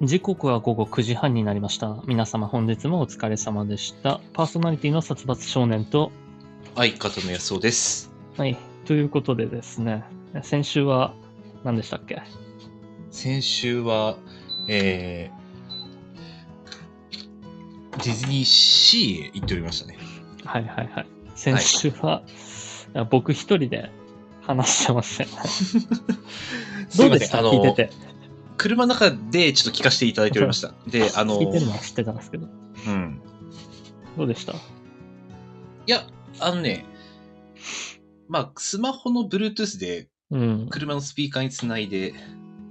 時刻は午後9時半になりました。皆様本日もお疲れ様でした。パーソナリティの殺伐少年と、相方の安尾です。はい、ということでですね、先週は何でしたっけ？先週は、えー、ディズニーシーへ行っておりましたね。はいはいはい。先週は、いや僕一人で話して ません、どうでした？聞いてて。車の中でちょっと聞かせていただいておりました。で、あの、聞いてるのは知ってたんですけど。うん。どうでした？いや、あのね、まあ、スマホの Bluetooth でうん。車のスピーカーにつないで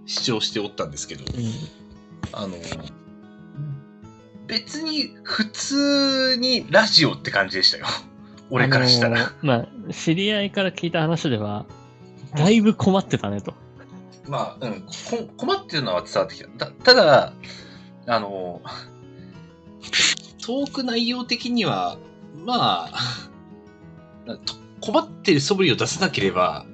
視聴しておったんですけど、うんあの、別に普通にラジオって感じでしたよ。俺からしたら。あのーまあ、知り合いから聞いた話では、だいぶ困ってたねと。まあ、うん、こ困ってるのは伝わってきた。だただ、あの、トーク内容的には、まあ、と 困ってる素振りを出さなければ、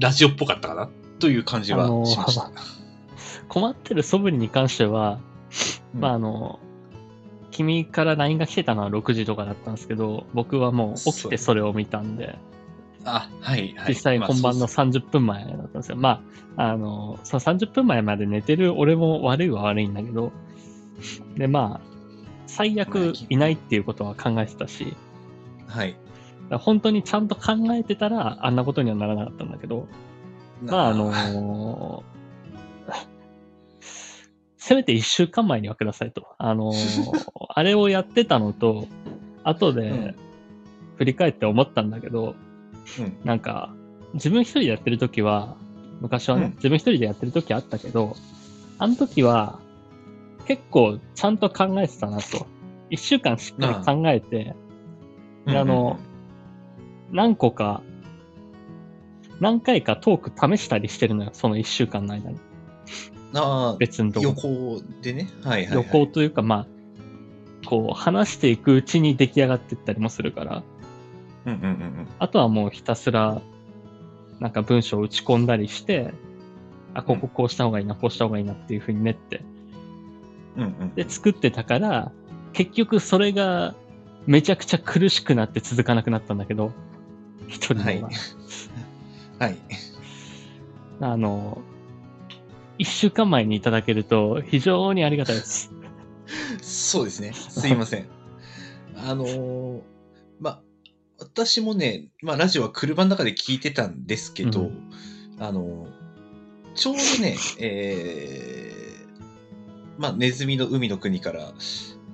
ラジオっぽかったかな？という感じはあのーしました。困ってる素振りに関しては、うんまああの、君から LINE が来てたのは6時とかだったんですけど、僕はもう起きてそれを見たんで、あ、はい、はい。実際まあ本番のそう30分前だったんですよ。まあ、あの、その30分前まで寝てる俺も悪いは悪いんだけど、で、まあ、最悪いないっていうことは考えてたし、はい。ら本当にちゃんと考えてたらあんなことにはならなかったんだけど、まああの せめて1週間前にはくださいと。あの あれをやってたのと、後でうん振り返って思ったんだけど、うんなんか、自分一人でやってる時は、昔はね、うん自分一人でやってる時あったけど、あの時は、結構ちゃんと考えてたなと。1週間しっかり考えて、であの、何個か、何回かトーク試したりしてるのよ、その1週間の間に。ああ、別のとこ。横でね。はいはい、はい。旅行というか、まあ、こう、話していくうちに出来上がっていったりもするから、うんうんうんあとはもうひたすら、なんか文章を打ち込んだりして、あ、こここうした方がいいな、こうした方がいいなっていう風に練って、うん。うんうん。で、作ってたから、結局それがめちゃくちゃ苦しくなって続かなくなったんだけど、一人のはい場合。はい。あの、一週間前にいただけると非常にありがたいです。そうですね。すいません。あのーまあ、私もね、まあ、ラジオは車の中で聞いてたんですけど、うんあのーちょうどね、えーまあ、ネズミの海の国から、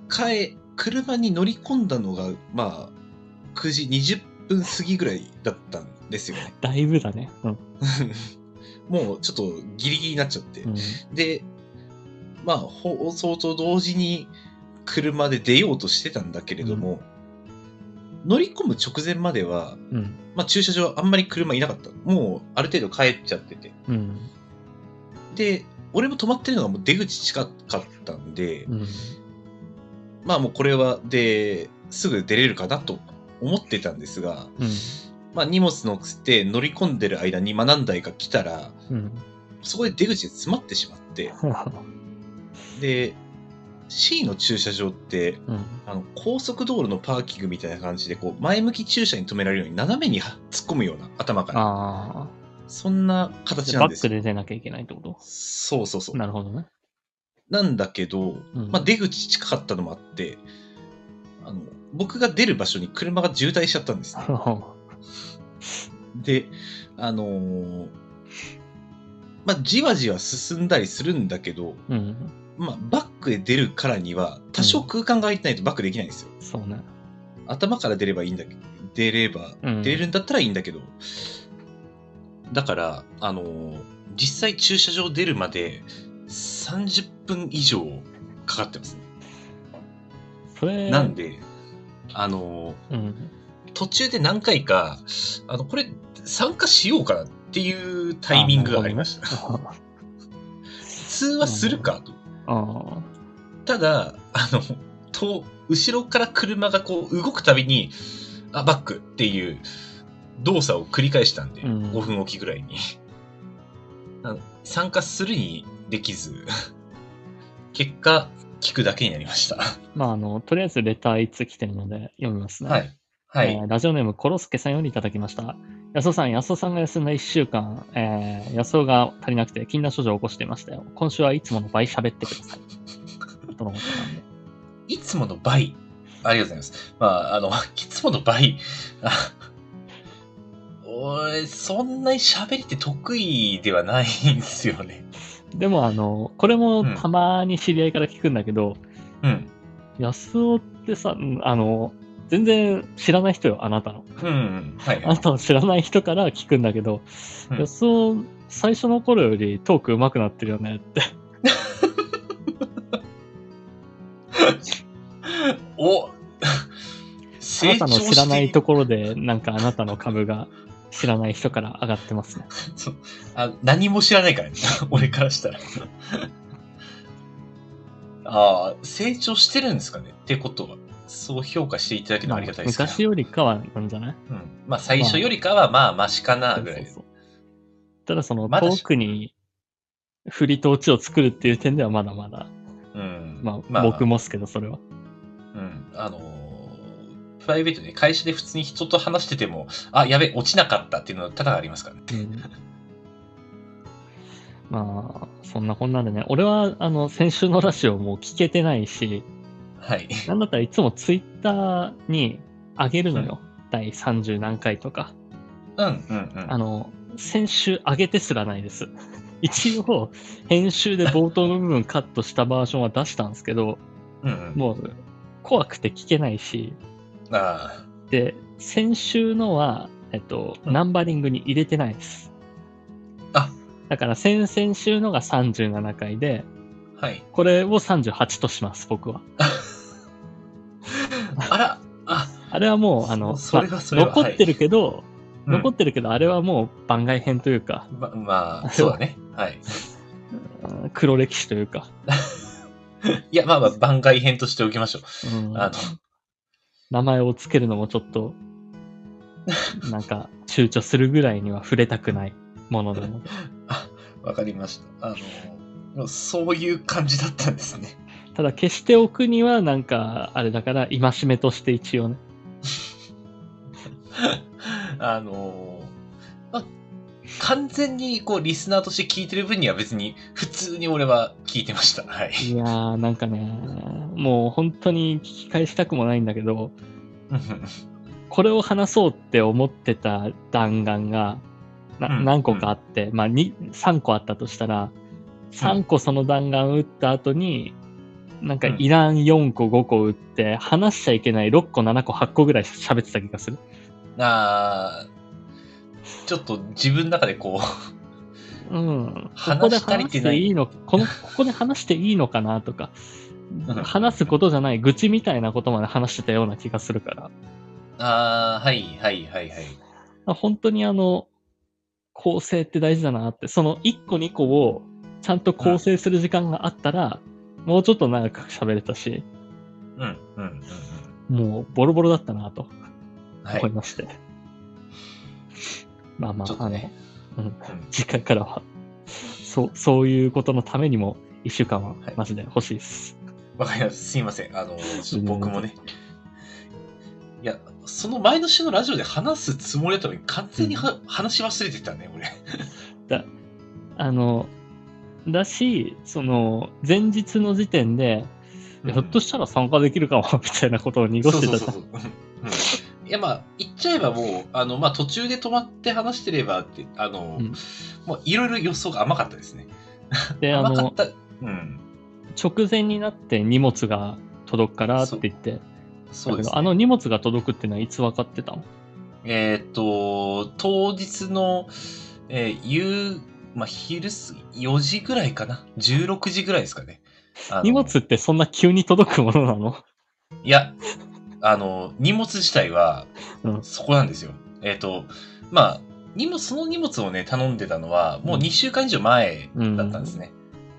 帰、車に乗り込んだのが、まあ、9時20分過ぎぐらいだったんですよね。だいぶだね。うん。もうちょっとギリギリになっちゃって。うんで、まあ、放送と同時に車で出ようとしてたんだけれども、乗り込む直前までは、うん。まあ、駐車場あんまり車いなかった。もうある程度帰っちゃってて。うん。で、俺も止まってるのがもう出口近かったんで、うん。まあもうこれはで、すぐ出れるかなと思ってたんですが、うん。まあ荷物乗せて乗り込んでる間に、まあ何台か来たら、うん。そこで出口で詰まってしまって、で、C の駐車場って、うん。あの高速道路のパーキングみたいな感じでこう前向き駐車に止められるように斜めには突っ込むような頭からあそんなあ。形なんですよで出なきゃいけないってこと？そうそうそうなるほどね。なんだけど、うんまあ、出口近かったのもあってあの僕が出る場所に車が渋滞しちゃったんですね であのーまあじわじわ進んだりするんだけど、うん。まあ、バックで出るからには多少空間が空いてないとバックできないんですよ、そうね。頭から出ればいいんだけど、出れば、うん出れるんだったらいいんだけど、だから、あのー実際駐車場出るまで30分以上かかってますね。それ、なんで、あのーうん。途中で何回か、あの、これ参加しようかなっていうタイミングがありました。た。通話するかと。ああ。ただ、あの、と、後ろから車がこう動くたびに、あ、バックっていう動作を繰り返したんで、うん5分おきぐらいに。参加するにできず、結果、聞くだけになりました。まあ、あの、とりあえずレター1つ来てるので読みますね。はい。はい。えーラジオネームコロスケさんよりいただきました。安尾さん、安尾さんが休んだ1週間、えー、安尾が足りなくて禁断症状を起こしていましたよ。今週はいつもの倍喋ってください。とのことなんで。いつもの倍？ありがとうございます。まあ、あの、いつもの倍？あ俺、そんなに喋りって得意ではないんですよね。でも、あの、これもうんたまに知り合いから聞くんだけど、うん。安尾ってさ、うんあの、全然知らない人よ、あなたの。うん。はい。あなたの知らない人から聞くんだけど、うん安尾、最初の頃よりトーク上手くなってるよねって。おあなたの知らないとところで、なんかあなたの株が知らない人から上がってますね。あ何も知らないからね。俺からしたら。ああ、成長してるんですかね？ってことは。そう評価していただけるのはありがたいですね。昔よりかはなんじゃない？うん。まあ、最初よりかは、まあ、マシかな、ぐらい。そうそうそうただそのまだ遠くに振りと落ちを作るっていう点ではまだまだ、うん。まあ、僕もっすけど、それは。うん。あのープライベートで会社で普通に人と話してても、あ、やべ、落ちなかったっていうの多々ありますからね。うんまあ、そんなこんなんでね、俺は、あの、先週のラジオもう聞けてないし、はい。なんだったらいつもツイッターに上げるのよ。第30何回とか。うん、うん、うん。あの、先週上げてすらないです。一応、編集で冒頭の部分カットしたバージョンは出したんですけど、うん、うん。もう、怖くて聞けないし、あで、先週のは、えっと、うんナンバリングに入れてないです。あだから、先々週のが37回で、あ、はい。これを38とします、僕は。あら、あ、あれはもう、あの、そそれはまそれは残ってるけど、うん残ってるけど、あれはもう番外編というか、ま、まあ、そうだね。はい。う ん黒歴史というか、いや、まあまあ、番外編としておきましょう。うんあの、名前をつけるのもちょっと、なんか、躊躇するぐらいには触れたくないものなので。わかりました。あの、そういう感じだったんですね。ただ、消しておくには、なんか、あれだから、戒めとして一応ね。あの、まあ、完全にこう、リスナーとして聞いてる分には別に、普通に俺は聞いてました。はい。いやー、なんかね、もう本当に聞き返したくもないんだけど、これを話そうって思ってた弾丸が、何個かあって、まあに3個あったとしたら、3個その弾丸撃った後に、なんかうんいらん4個5個撃って、話しちゃいけない6個7個8個ぐらい喋ってた気がする。あーちょっと自分の中でこう、うん。話し足りててないいいの、この、ここで話していいのかなとか、うん話すことじゃない愚痴みたいなことまで話してたような気がするから。ああ、はい、はい、はい、はい。本当にあの、構成って大事だなって、その1個2個をちゃんと構成する時間があったら、もうちょっと長く喋れたし、うん、うん、うん、うん。もうボロボロだったなとはい。思いまして。まあまあ、あの。うん、うん次回からは、そう、そういうことのためにも、1週間ははいマジで欲しいです。わかります。すいません。あの、僕もね。いや、その前の週のラジオで話すつもりだったのに、完全には、話し忘れてたね、俺。あの、だし、その、前日の時点で、ひょっとしたら参加できるかも、みたいなことを濁してたじゃんそうそうそうそう。うんいや、まあ、言っちゃえばもう、あの、まあ、途中で止まって話してればって、あの、うんもう、いろいろ予想が甘かったですね。で、あの甘かっ、た。うん。直前になって荷物が届くからって言って、そうです、ね。あの荷物が届くっていうのはいつ分かってたの？えーっと、当日の、えー夕、まあ、昼過ぎ、4時ぐらいかな？16時ぐらいですかね。荷物ってそんな急に届くものなの？いや、あの、荷物自体はうん、そこなんですよ。えーっと、まあ、荷物、その荷物をね、頼んでたのは、もう2週間以上前だったんですね。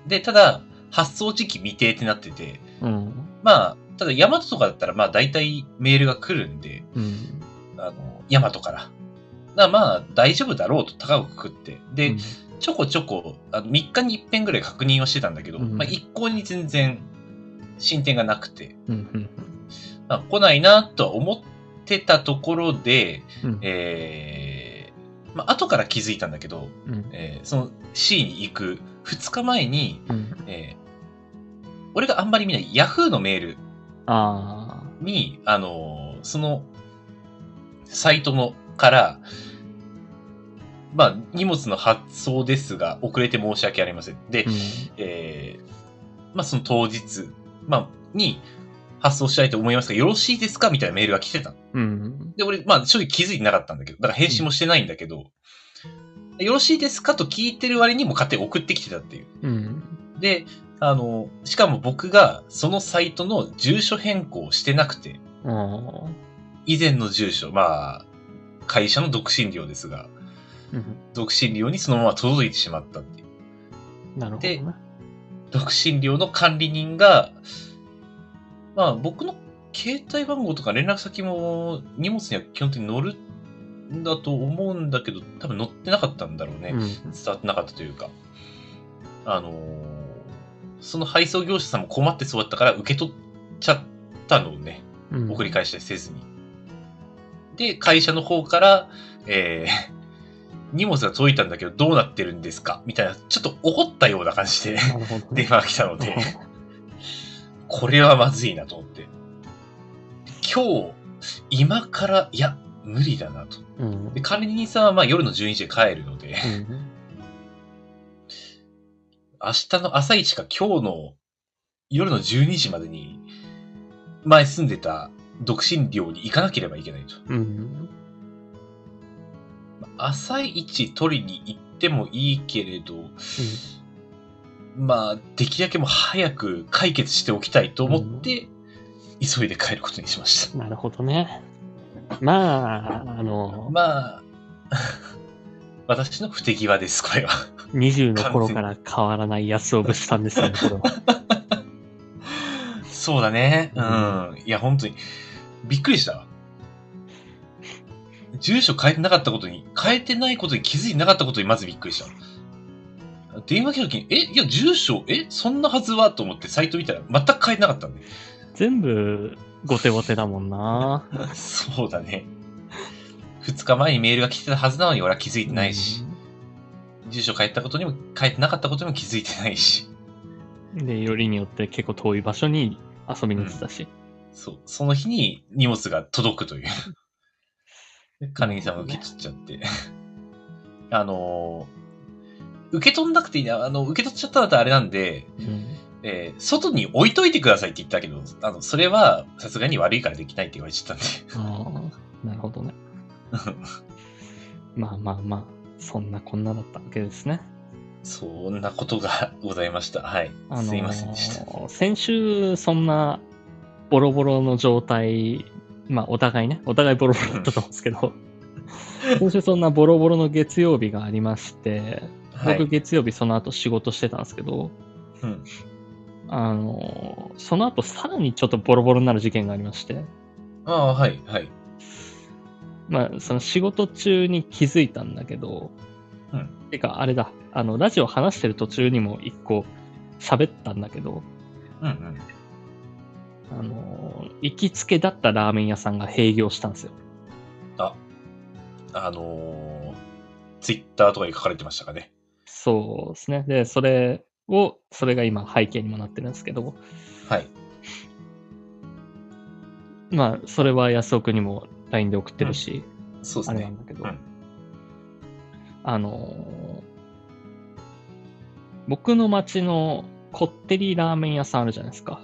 で、ただ、発送時期未定ってなってて、うん。まあ、ただ、ヤマトとかだったら、まあ、大体メールが来るんで、うん。あの、ヤマトから。だからまあ、大丈夫だろうと高くくって。で、うんちょこちょこ、あの3日に一遍ぐらい確認はしてたんだけど、うんまあ、一向に全然進展がなくて、うんうん。まあ、来ないなとは思ってたところで、うん。えー、まあ、後から気づいたんだけど、うん。えーその C に行く2日前に、うん。えー俺があんまり見ない Yahoo のメールあに、あのーその、サイトのから、まあ、荷物の発送ですが、遅れて申し訳ありません。で、あ、うんえーまあ、その当日、まあ、に発送したいと思いますが、よろしいですか？みたいなメールが来てたの。うん。で、俺、まあ、正直気づいてなかったんだけど、だから返信もしてないんだけど、よろしいですか？と聞いてる割にも勝手に送ってきてたっていう。うん。で、あの、しかも僕がそのサイトの住所変更をしてなくて。以前の住所、まあ、会社の独身寮ですが、うん。独身寮にそのまま届いてしまったっていう。なるほどね。独身寮の管理人が、まあ僕の携帯番号とか連絡先も荷物には基本的に載るんだと思うんだけど、多分載ってなかったんだろうね。うん。伝わってなかったというか。あのーその配送業者さんも困ってそうだったから受け取っちゃったのをね、うん送り返したりせずに。で、会社の方から、えー荷物が届いたんだけどどうなってるんですか？みたいな、ちょっと怒ったような感じで。電話が来たので、これはまずいなと思って。今日、今から、いや、無理だなと。うん。で管理人さんはまあ夜の12時で帰るので、うん。明日の朝一か今日の夜の12時までに、前住んでた独身寮に行かなければいけないと。うん。朝一取りに行ってもいいけれど、まあ、できるだけもう早く解決しておきたいと思って、急いで帰ることにしました。なるほどね。まあ、あの、まあ、私の不手際です、これは。20の頃から変わらない安尾物産ですよね、これは。そうだね。うん。いや、本当に、びっくりしたわ。住所変えてなかったことに、変えてないことに気づいてなかったことにまずびっくりした。電話来た時に、え、いや、住所、え、そんなはずはと思ってサイト見たら全く変えてなかったんで。全部、後手後手だもんな。そうだね。2日前にメールが来てたはずなのに俺は気づいてないし、住所変えたことにも、変えてなかったことにも気づいてないし、うん。で、よりによって結構遠い場所に遊びに行ってたし。そう、その日に荷物が届くという。で金木さんが受け取っちゃって。あのー受け取んなくていいな、あの、受け取っちゃったらあれなんで、うん。えー外に置いといてくださいって言ったけど、あの、それはさすがに悪いからできないって言われちゃったんで。ああ、なるほどね。まあまあまあ、そんなこんなだったわけですね。そんなことがございました。はい。あのーすいませんでした。先週、そんなボロボロの状態、まあお互いね、お互いボロボロだったと思うんですけど、先週そんなボロボロの月曜日がありまして、僕はい。月曜日その後仕事してたんですけど、うん。あのーその後さらにちょっとボロボロになる事件がありまして、ああ、はい、はい。まあその仕事中に気づいたんだけど、うんてかあれだ、あの、ラジオ話してる途中にも一個喋ったんだけど、うんうん。あのー行きつけだったラーメン屋さんが閉業したんですよ。あのー、ツイッターとかに書かれてましたかね。そうですね。で、それを、それが今背景にもなってるんですけど、はい。まあ、それは安尾くんにも LINE で送ってるし、そうですねあれなん。だけど、うんあのー僕の町のこってりラーメン屋さんあるじゃないですか。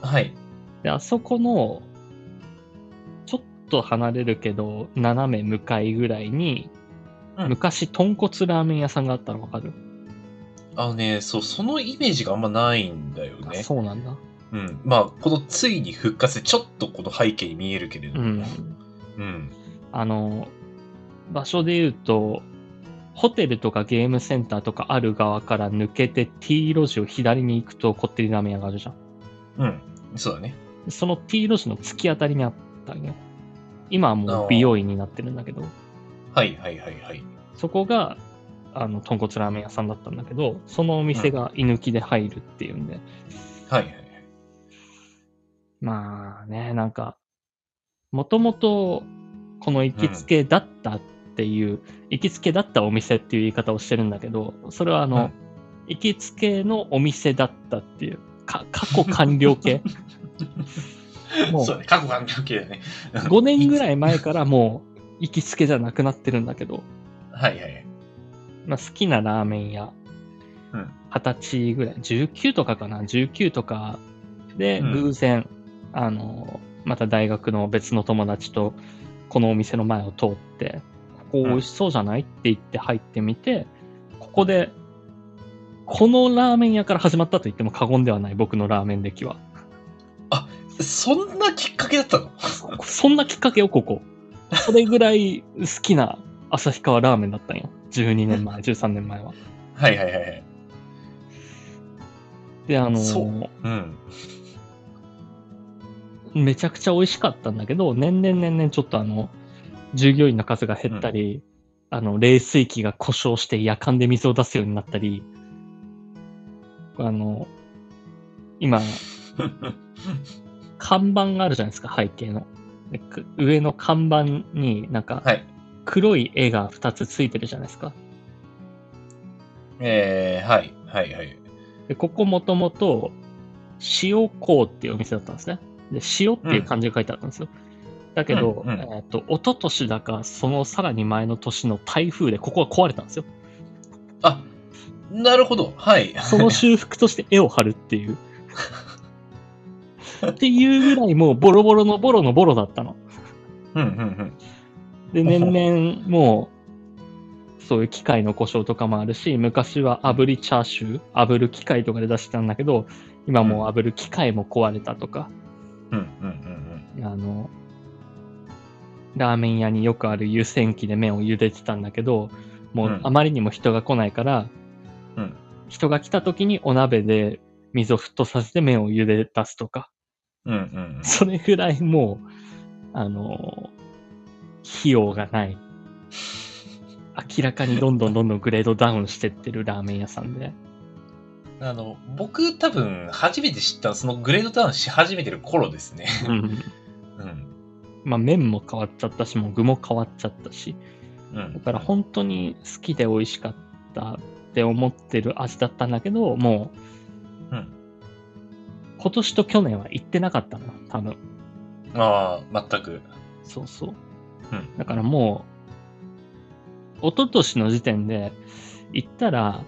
はい。で、あそこの、ちょっと離れるけど、斜め向かいぐらいに、うん昔、豚骨ラーメン屋さんがあったのわかる、あのね、そう、そのイメージがあんまないんだよあね。そうなんだ。うん。まあ、このついに復活でちょっとこの背景に見えるけれども。うん。うん。あの、場所で言うと、ホテルとかゲームセンターとかある側から抜けて T 路地を左に行くとこってりラーメン屋があるじゃん。うん。そうだね。その T 路地の突き当たりにあったんよ。今はもう美容院になってるんだけど、はいはいはいはい。そこが、あの、豚骨ラーメン屋さんだったんだけど、そのお店が居抜きで入るっていうんで、はいはい。まあね、なんか、もともと、この行きつけだったっていう、行きつけだったお店っていう言い方をしてるんだけど、それはあの、行きつけのお店だったっていう、か過去完了形？もう。そうね、過去完了形だね。5年ぐらい前からもう行きつけじゃなくなってるんだけど、はいはい。まあ、好きなラーメン屋、うん。20歳ぐらい、19とかかな、19とかでうん。偶然、あの、また大学の別の友達とこのお店の前を通って、ここ美味しそうじゃないって言って入ってみて、ここで、このラーメン屋から始まったと言っても過言ではない僕のラーメン歴は。そんなきっかけだったの？そんなきっかけよ、ここ。それぐらい好きな旭川ラーメンだったんよ。12年前、13年前は。はいはいはいはい。で、あのそうーうん。めちゃくちゃ美味しかったんだけど、年々年々ちょっとあの、従業員の数が減ったり、あの、冷水器が故障して夜間で水を出すようになったり、あの、今、看板があるじゃないですか、背景の。上の看板になんかはい。黒い絵が2つついてるじゃないですか。えー、はいはいはい。で、ここもともと、塩港っていうお店だったんですね。で、塩っていう漢字が書いてあったんですよ。だけど、うんうんえっ、と、一昨年だか、そのさらに前の年の台風でここが壊れたんですよ。あ、なるほど。はい。その修復として絵を貼るっていう。っていうぐらいもうボロボロのボロのボロだったの。うんうんうん。で、年々もう、そういう機械の故障とかもあるし、昔は炙りチャーシュー、炙る機械とかで出してたんだけど、今もう炙る機械も壊れたとか、うんうんうん。あの、ラーメン屋によくある湯煎機で麺を茹でてたんだけど、もううん。あまりにも人が来ないから、うん。人が来た時にお鍋で水を沸騰させて麺を茹で出すとか、うん。うん。それぐらいもう、あの、費用がない。明らかにどんどんどんどんグレードダウンしてってるラーメン屋さんで。あの、僕多分初めて知ったのそのグレードダウンし始めてる頃ですね。うん。うん。まあ麺も変わっちゃったし、もう具も変わっちゃったし。うん。だから本当に好きで美味しかったって思ってる味だったんだけど、もう、うん今年と去年は行ってなかったの、多分。ああ、全く。そうそう。うんだからもう、一昨年の時点で行ったら、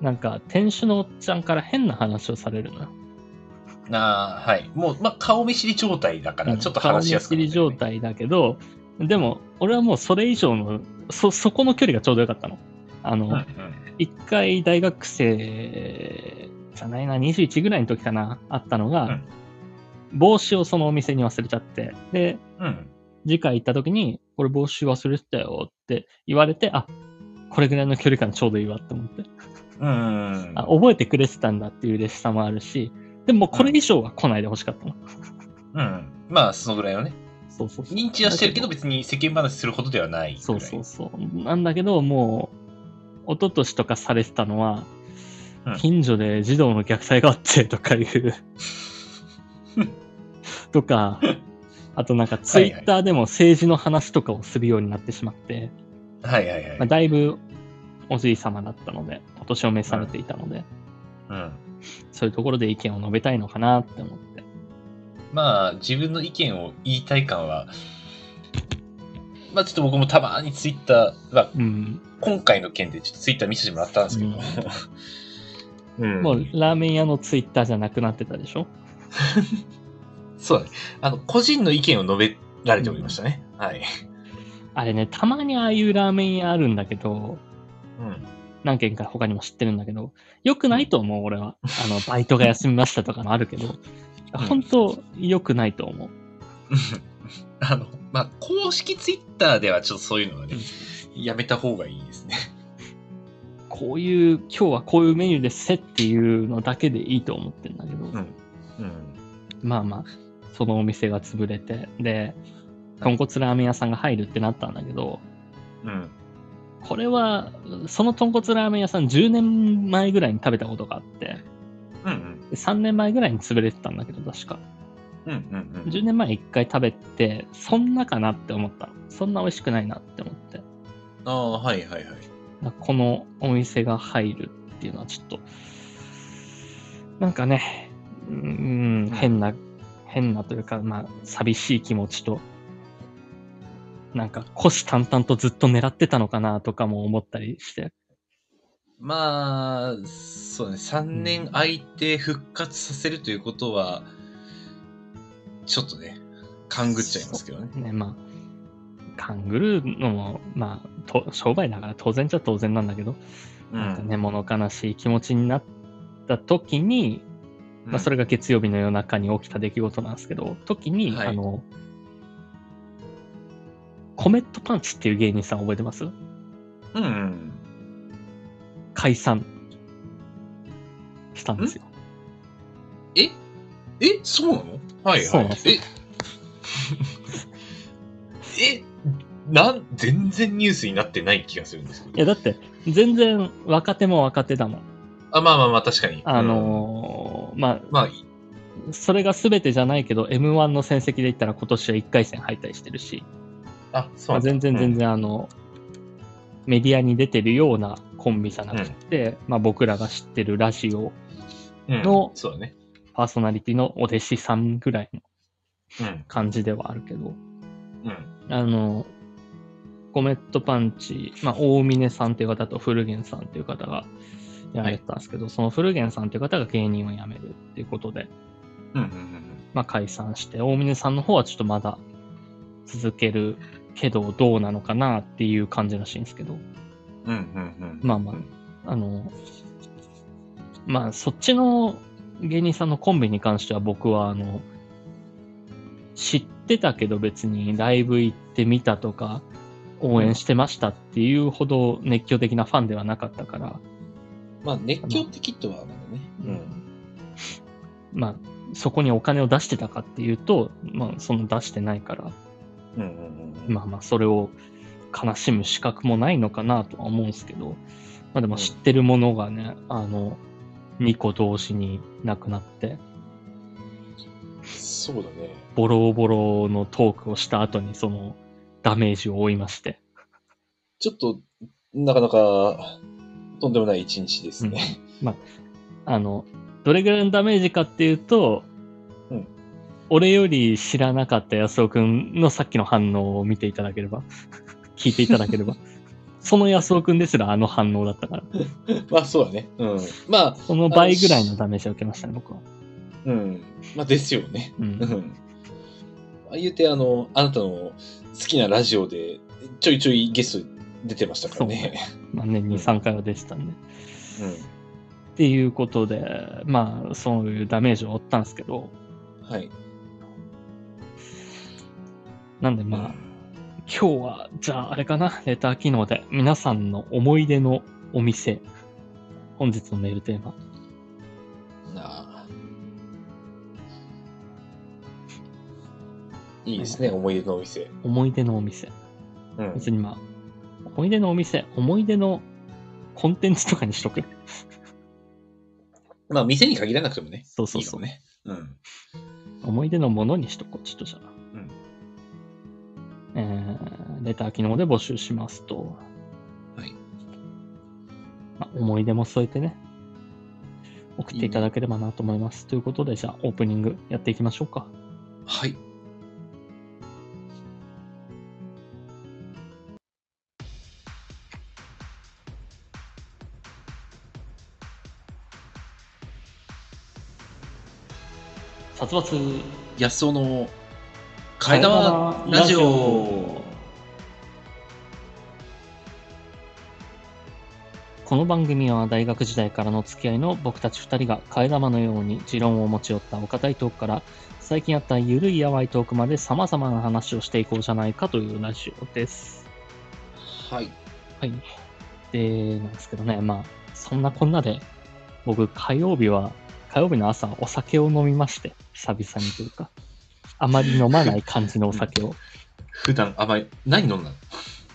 なんか店主のおっちゃんから変な話をされるのよ。ああ、はい。もう、まあ、顔見知り状態だから、うんちょっと話しやすくなる顔見知り状態だけど、でも、俺はもうそれ以上の、そ、そこの距離がちょうどよかったの。あの、うんうん。一回大学生じゃないな、21ぐらいの時かな、あったのが、うん帽子をそのお店に忘れちゃって、で、うん。次回行った時に、これ帽子忘れてたよって言われて、あ、これぐらいの距離感ちょうどいいわって思って。うん。あ、覚えてくれてたんだっていう嬉しさもあるし、でもこれ以上は来ないでほしかったの。うん。まあ、そのぐらいのね。そうそうそう。認知はしてるけど、別に世間話するほどではない。そうそうそう。なんだけど、もう、一昨年とかされてたのは、うん近所で児童の虐待があってとかいう、とか、あとなんかツイッターでも政治の話とかをするようになってしまって、はいはいはい。まあ、だいぶおじい様だったので、お年を召されていたので、うん。そういうところで意見を述べたいのかなって思って。まあ、自分の意見を言いたい感は、まあちょっと僕もたまにツイッター、まあうん。今回の件でちょっとツイッター見せてもらったんですけど、うん もうラーメン屋のツイッターじゃなくなってたでしょ？そうだね。あの、個人の意見を述べられておりましたね。はい。あれね、たまにああいうラーメン屋あるんだけど、うん。何軒か他にも知ってるんだけど、良くないと思う、俺は。あの、バイトが休みましたとかのあるけど、本当良くないと思う。あの、まあ、公式ツイッターではちょっとそういうのはね、やめた方がいいですね。こういう、今日はこういうメニューですっていうのだけでいいと思ってるんだけど、うん。うん。まあまあ、そのお店が潰れて、で、豚骨ラーメン屋さんが入るってなったんだけど、うん。これは、その豚骨ラーメン屋さん10年前ぐらいに食べたことがあって、うんうん。で3年前ぐらいに潰れてたんだけど、確か。うんうんうん。10年前1回食べて、そんなかなって思ったの。そんな美味しくないなって思って。ああ、はいはいはい。このお店が入るっていうのはちょっと、なんかね、うーん、変な、変なというか、まあ、寂しい気持ちと、なんか、虎視眈々とずっと狙ってたのかなとかも思ったりして。まあ、そうね、3年空いて復活させるということは、ちょっとね、勘ぐっちゃいますけどね。ね、まあ、勘ぐるのも、まあ、と商売だから当然じゃ当然なんだけど、うん。なんかね、物悲しい気持ちになった時に、まあ、それ、れが月曜日の夜中に起きた出来事なんですけど、時に、はい。あの、コメットパンチっていう芸人さん覚えてます？うんうん。解散したんですよ。え？え？そうなの？はいはい。そうなんです。え？え？なん、全然ニュースになってない気がするんですけど。いや、だって、全然若手も若手だもん。あ、まあまあまあ、確かに。あうんのーまあ、まあ、それが全てじゃないけど、M1 の戦績で言ったら今年は1回戦敗退してるし、あ、そうまあ、全然全然あの、メディアに出てるようなコンビじゃなくて、まあ僕らが知ってるラジオうんのそうだね。パーソナリティのお弟子さんぐらいのうん。感じではあるけど、うん。あの、コメットパンチ、まあ大峰さんという方と古源さんという方がやられてたんですけど、その古源さんという方が芸人を辞めるっていうことで、うん。うん。まあ解散して、大峰さんの方はちょっとまだ続けるけどどうなのかなっていう感じらしいんですけど、うん。うん。うん。まあまあ、あの、まあ、そっちの芸人さんのコンビに関しては僕は、あの、知ってたけど別にライブ行ってみたとか、応援してましたっていうほど熱狂的なファンではなかったから、まあ、熱狂的とはなんだね。うん。まあ、そこにお金を出してたかっていうと、まあ、その出してないから、うん。うん。うん。まあまあ、それを悲しむ資格もないのかなとは思うんですけど、まあでも知ってるものがね、あの、2個同時になくなって、そうだね。ボロボロのトークをした後にそのダメージを負いまして。ちょっと、なかなか、とんでもない一日ですね。あの、どれぐらいのダメージかっていうと、うん俺より知らなかった安尾くんのさっきの反応を見ていただければ、聞いていただければ、その安尾くんですらあの反応だったから、まあ、そうだね。うん。まあ、その倍ぐらいのダメージを受けましたね、僕は。うん。まあ、ですよね。う。うんん。あ言うて、あの、あなたの好きなラジオで、ちょいちょいゲスト出てましたからね。まあね、2、3回は出てたんで。うん。っていうことで、まあ、そういうダメージを負ったんですけど、はい。なんでまあ、今日は、じゃああれかな、レター機能で皆さんの思い出のお店、本日のメールテーマ。いいですね、思い出のお店。思い出のお店。うん。別にまあ、思い出のお店、思い出のコンテンツとかにしとく？まあ、店に限らなくてもね。そうそうそう。いいね。うん。思い出のものにしとこう。ちょっとじゃあ。うんえー、レター機能で募集しますと、はい。まあ、思い出も添えてね、送っていただければなと思います。ということで、じゃあオープニングやっていきましょうか。はい。殺伐安尾の替え玉ラジオ。この番組は大学時代からの付き合いの僕たち二人が替え玉のように持論を持ち寄ったお堅いトークから最近あったゆるいやわいトークまで様々な話をしていこうじゃないかというラジオです。はい。はい。で、なんですけどね、まあ、そんなこんなで、僕火曜日は、火曜日の朝お酒を飲みまして、久々にというか、あまり飲まない感じのお酒を。普段あまり、何飲んだの？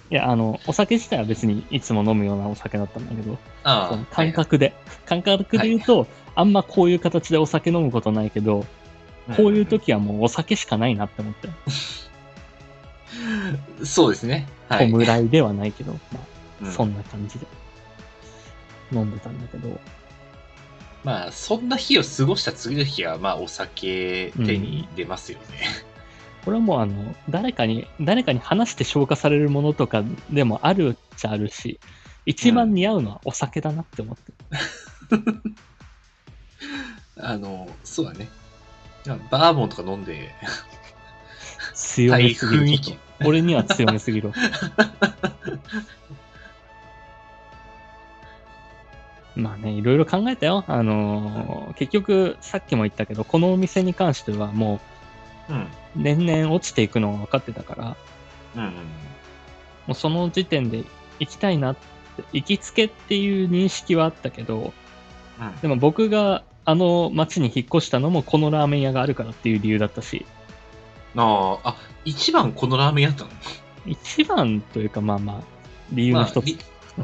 いや、あの、お酒自体は別にいつも飲むようなお酒だったんだけど、あその感覚で、感覚で言うと、あんまこういう形でお酒飲むことないけど、こういう時はもうお酒しかないなって思って。う んそうですね。はい。弔いではないけど、まあ、うん。そんな感じで飲んでたんだけど、まあ、そんな日を過ごした次の日は、まあ、お酒手に出ますよね。これはもうあの、誰かに、誰かに話して消化されるものとかでもあるっちゃあるし、一番似合うのはお酒だなって思って。あの、そうだね。バーボンとか飲んで、強めすぎる。俺には強めすぎる。まあね、いろいろ考えたよ。あのー結局、さっきも言ったけど、このお店に関してはもうん。う、年々落ちていくのが分かってたから、うんうん。もうその時点で行きたいなって、行きつけっていう認識はあったけど、うんでも僕があの町に引っ越したのもこのラーメン屋があるからっていう理由だったし、ああ、あ、一番このラーメン屋だったの？一番というかまあまあ、理由の一つり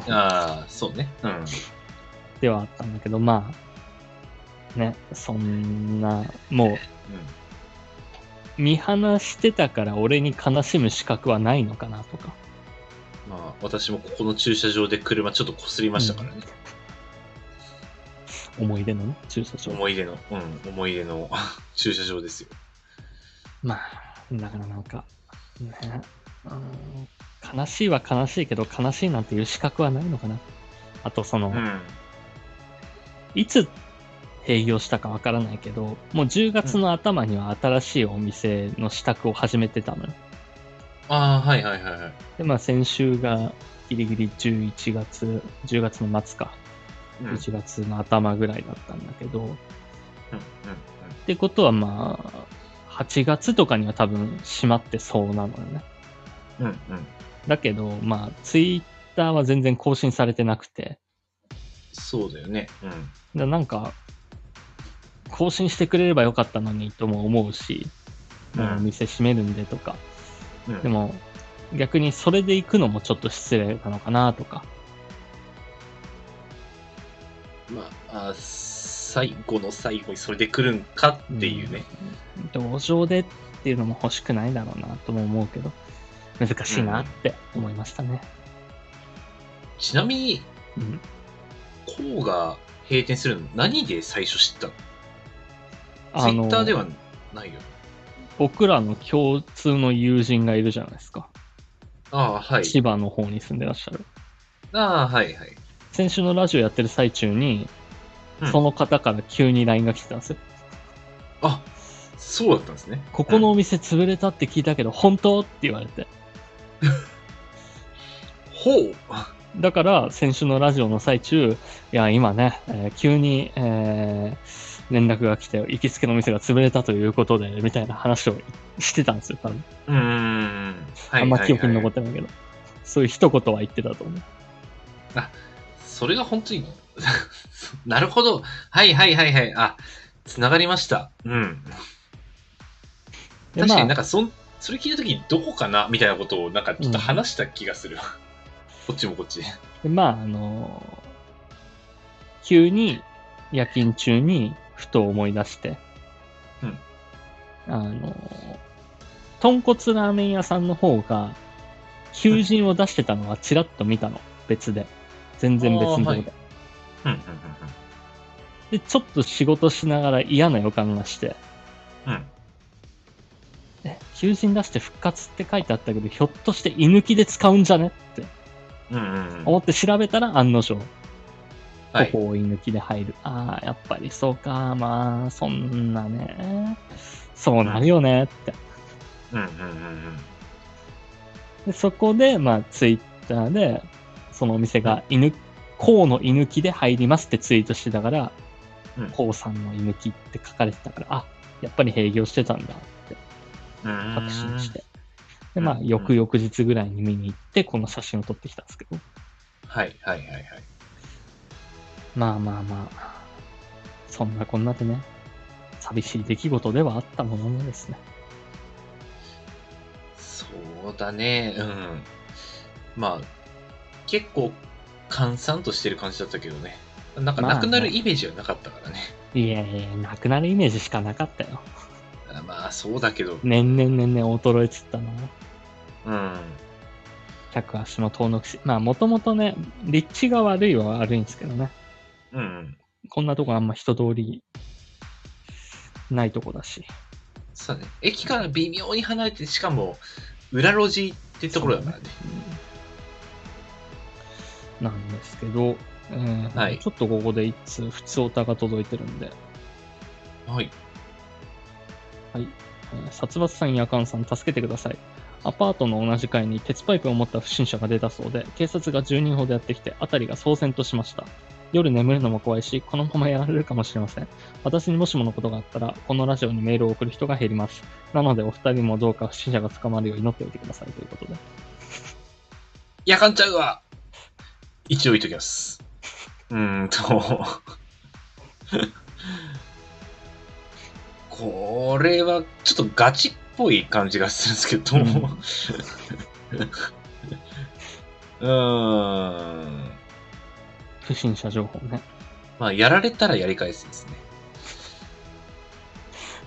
ああ、そうね。うん。ではあったんだけど、まあ、ね、そんな、もう見放してたから俺に悲しむ資格はないのかなとか。まあ、私もここの駐車場で車ちょっと擦りましたからね。思い出のね、駐車場。思い出の、うん、思い出の 駐車場ですよ。まあ、だからなんか、ね、うん悲しいは悲しいけど、悲しいなんていう資格はないのかな。あと、その、うん。いつ営業したかわからないけど、もう10月の頭には新しいお店の支度を始めてたのよ。ああ、はいはいはいはい。で、まあ先週がギリギリ11月、10月の末か、うん。うん。うん。1月の頭ぐらいだったんだけど、っうん。てことはまあ、8月とかには多分閉まってそうなのよね。うん。うん。だけど、まあ、ツイッターは全然更新されてなくて、そうだよね。うん。だなんか、更新してくれればよかったのにとも思うし、もうお店閉めるんでとか、うん、でも、逆にそれで行くのもちょっと失礼なのかなとか。まあ、あ最後の最後にそれで来るんかっていうね。うん。同情でっていうのも欲しくないだろうなとも思うけど、難しいなって思いましたね。ちなみに、うん。こうが閉店するの？何で最初知ったの？ツイッターではないよ。僕らの共通の友人がいるじゃないですか。ああ、はい。千葉の方に住んでらっしゃる。ああ、はいはい。先週のラジオやってる最中に、うんその方から急に LINE が来てたんですよ。あ、そうだったんですね。ここのお店潰れたって聞いたけど、本当？って言われて。ほう。だから、先週のラジオの最中、いや、今ね、えー急に、えー連絡が来て、行きつけの店が潰れたということで、みたいな話をしてたんですよ、多分。うーん。はいあんま記憶に残っってないけど。そういう一言は言ってたと思う。それが本当に、なるほど。はいはいはいはい。あ、つながりました。うん。で確かになんまあ、かそん、それ聞いたときどこかな？みたいなことをなんかちょっと話した気がする。こっちもこっちで。でまあ、あのー急に夜勤中にふと思い出して、うんあのー豚骨ラーメン屋さんの方が、求人を出してたのはチラッと見たの。別で。全然別のとこで。あーはいうんうんで、ちょっと仕事しながら嫌な予感がして、うんうん。え、求人出して復活って書いてあったけど、ひょっとして居抜きで使うんじゃねってうんうんうん。思って調べたら案の定、はい。ここを居抜きで入る。ああ、やっぱりそうか。まあ、そんなね。そうなるよねって。うんうんうんでそこで、まあ、ツイッターで、そのお店が犬、こうの居抜きで入りますってツイートしてたから、うんこうさんの居抜きって書かれてたから、あ、やっぱり営業してたんだって確信して。で、まあ、うん翌々日ぐらいに見に行って、この写真を撮ってきたんですけど。はいはいはいはい。まあまあまあ、そんなこんなでね、寂しい出来事ではあったもののですね。そうだね。うん。まあ、結構、閑散としてる感じだったけどね。なんか、まあなくなるイメージはなかったからね。いやいや、なくなるイメージしかなかったよ。あまあ、そうだけど、年々年々衰えつったな。うん。客足の遠のくし。まあ、もともとね、立地が悪いは悪いんですけどね。うん。こんなとこあんま人通りないとこだし。そうだね。駅から微妙に離れて、しかも、裏路地ってところだからね。うんなんですけど、えーはいちょっとここで一通、普通オタが届いてるんで、はい。はい。えー殺伐さん、夜間さん、助けてください。アパートの同じ階に鉄パイプを持った不審者が出たそうで、警察が10人ほどやってきて、辺りが騒然としました。夜眠るのも怖いし、このままやられるかもしれません。私にもしものことがあったら、このラジオにメールを送る人が減ります。なので、お二人もどうか不審者が捕まるよう祈っておいてくださいということで。やかんちゃうわ一応言っときます。うーんと。これはちょっとガチっぽい感じがするんですけど。うーん。不審者情報ね。まあ、やられたらやり返すですね。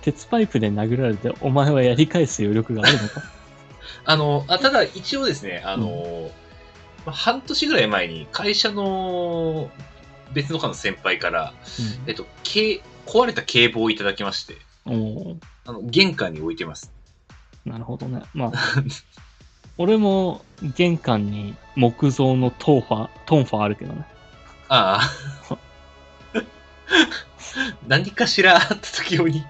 鉄パイプで殴られて、お前はやり返す余力があるのか？あの、あただ一応ですね、あの、まあ半年ぐらい前に会社の別の課の先輩から、えっと、け壊れた警棒をいただきまして、あの、玄関に置いてます。なるほどね。まあ、俺も玄関に木造のトンファ、トンファあるけどね。ああ。何かしらあった時用に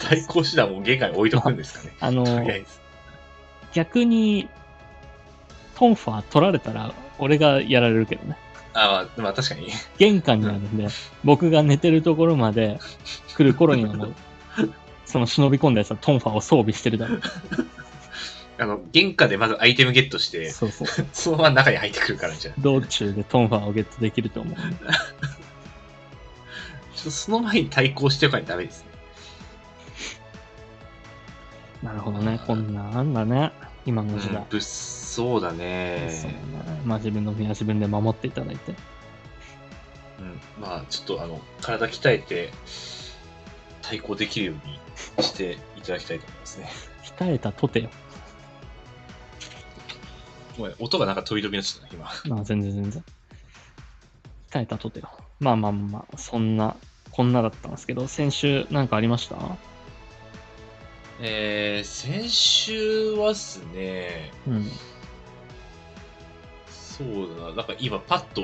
対抗手段を玄関に置いとくんですかね。あの、とりあえず。逆に、トンファ取られたら俺がやられるけどね。ああ、まあ確かに。玄関にあるんで、僕が寝てるところまで来る頃にはもう、その忍び込んだやつはトンファを装備してるだろう。あの、玄関でまずアイテムゲットして、そうそう。そのまま中に入ってくるからじゃん。ちょ道中でトンファをゲットできると思うんで。っとその前に対抗しておかないとダメですね。なるほどね。こんなあんだね。今の時代。うん、物騒だそうね。ね。まあ自分の身は自分で守っていただいて。うん、まあちょっとあの、体鍛えて、対抗できるようにしていただきたいと思いますね。鍛えたとてよ。ごめん、音がなんか飛び飛びになっちゃったな、今。まあ全然全然。鍛えたとてよ。まあまあまあ、そんな、こんなだったんですけど、先週なんかありました？えー、先週はっすね、うん。そうだな、なんか今パッと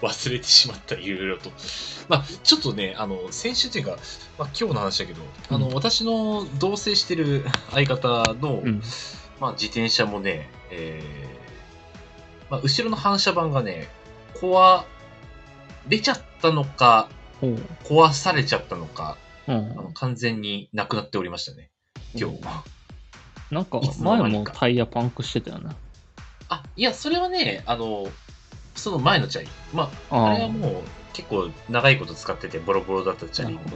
忘れてしまった、いろいろと。まあ、ちょっとね、あの、先週というか、まあ今日の話だけど、あの、うん私の同棲してる相方の、うん。まあ自転車もね、えー、まあ後ろの反射板がね、壊れちゃったのか。壊されちゃったのか、うあのん。完全になくなっておりましたね、今日。なんか前もタイヤパンクしてたよね。あ、いや、それはね、あの、その前のチャリ。まあ、ああれはもう結構長いこと使っててボロボロだったチャリなの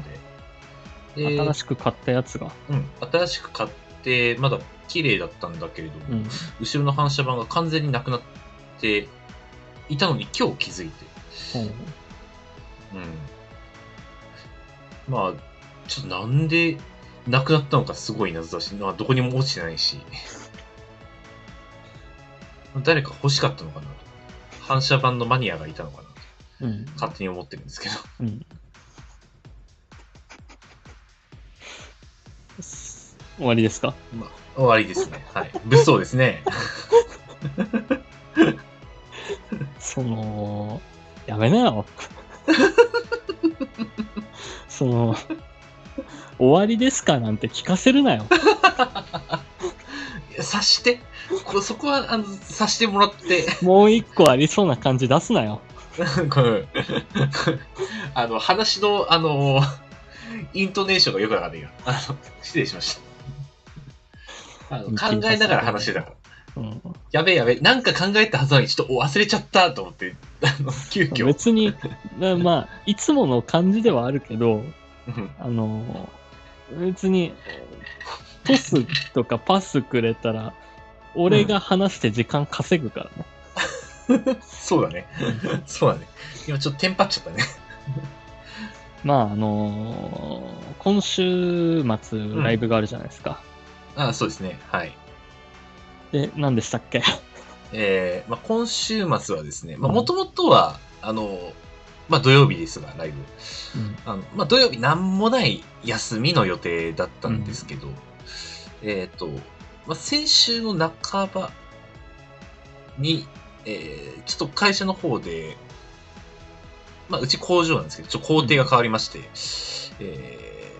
で。で新しく買ったやつが。うん、新しく買って、まだ綺麗だったんだけれども、うん。後ろの反射板が完全になくなっていたのに今日気づいて。ほううん。まあ、ちょっとなんでなくなったのかすごい謎だし、まあ、どこにも落ちてないし。誰か欲しかったのかなと。反射板のマニアがいたのかなと。うん。勝手に思ってるんですけど。うん。す終わりですか？まあ、終わりですね。はい。物騒ですね。その、やめなよ。その、終わりですかなんて聞かせるなよ。いや察して。こ そこは、あの、察してもらって。もう一個ありそうな感じ出すなよ。この あの、話の、あの、イントネーションが良くなかった今。あの、失礼しました。あの考えながら話してたから。うん、やべえやべえ、なんか考えたはずなのにちょっと忘れちゃったと思って、あの、急遽。別に、ままあ、いつもの感じではあるけど、うんあの、別に、トスとかパスくれたら、俺が話して時間稼ぐからね。そうだね。そうだね。今ちょっとテンパっちゃったね。まあ、あのー今週末ライブがあるじゃないですか。あそうですね。はい。で、何でしたっけ？えーまあ、今週末はですね、まあ、もともとは、あの、まあ、土曜日ですが、ライブ。うん。あのまあ、土曜日なんもない休みの予定だったんですけど、えっ、と、まあ、先週の半ばに、えーちょっと会社の方で、まあ、うち工場なんですけど、ちょっと工程が変わりまして、え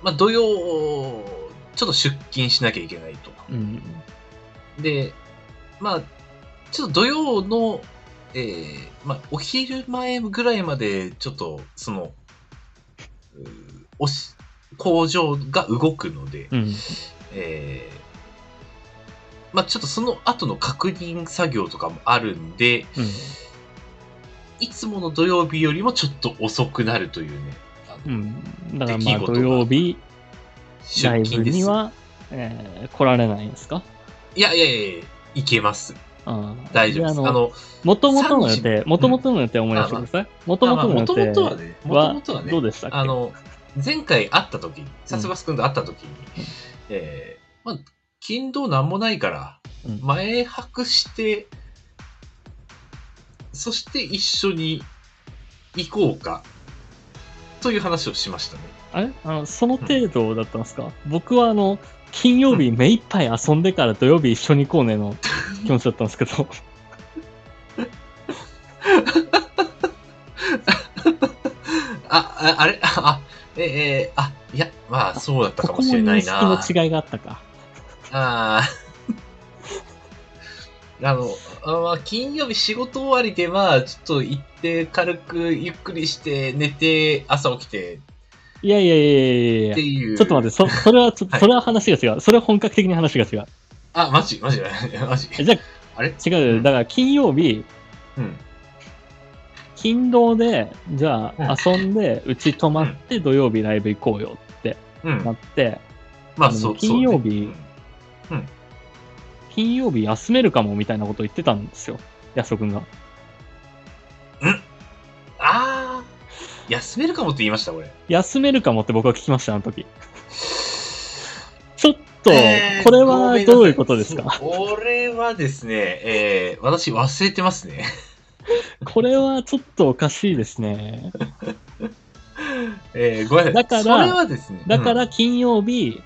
ーまあ、土曜、ちょっと出勤しなきゃいけないと。うん。で、まあ、ちょっと土曜の、えーまあ、お昼前ぐらいまで、ちょっと、その、おし工場が動くので、うん。えーまあ、ちょっとその後の確認作業とかもあるんで、うん。いつもの土曜日よりもちょっと遅くなるというね、うん。だからまあ、土曜日、ライブ。には、えー来られないんですか？いやいやいや行けます。あ大丈夫です。ああの、の、もともとの予3定、もともとの予定を思い出してください。もともとの予もともとは定ね、もともとはどうでしたっけ？あの、前回会った時に、さすがすくんと会った時に、えー、まあ、金土なんもないから、うん前泊して、そして一緒に行こうか、という話をしましたね。あれ？あの、その程度だったんですか、僕はあの、金曜日目いっぱい遊んでから土曜日一緒に行こうねの気持ちだったんですけど。あ、ああれ？あ、ええーあ、いや、まあ、そうだったこかもしれないこも認識な。の違いがあったか。ああ。あの、あまあ、金曜日仕事終わりで、まあ、ちょっと行って、軽くゆっくりして、寝て、朝起きていやいやいやいやいやっていう。ちょっと待って、そ、それはちょっと、はいそれは話が違う。それは本格的に話が違う。あ、マジマジ マジえじゃあれ？あ、違うよ。だから金曜日、うん。勤労で、じゃうんあ遊んで、うち泊まって土曜日ライブ行こうよってうん。なって、まあ、あのそう、金曜日金曜日休めるかもみたいなこと言ってたんですよ。安尾くんが。うん。ああ、休めるかもって言いました、俺。休めるかもって僕は聞きました、あの時。ちょっと、えーこれはどういうことですか？これはですね、えー、私忘れてますね。これはちょっとおかしいですね。えー、ごめんなさい。だからそれはですね。だから金曜日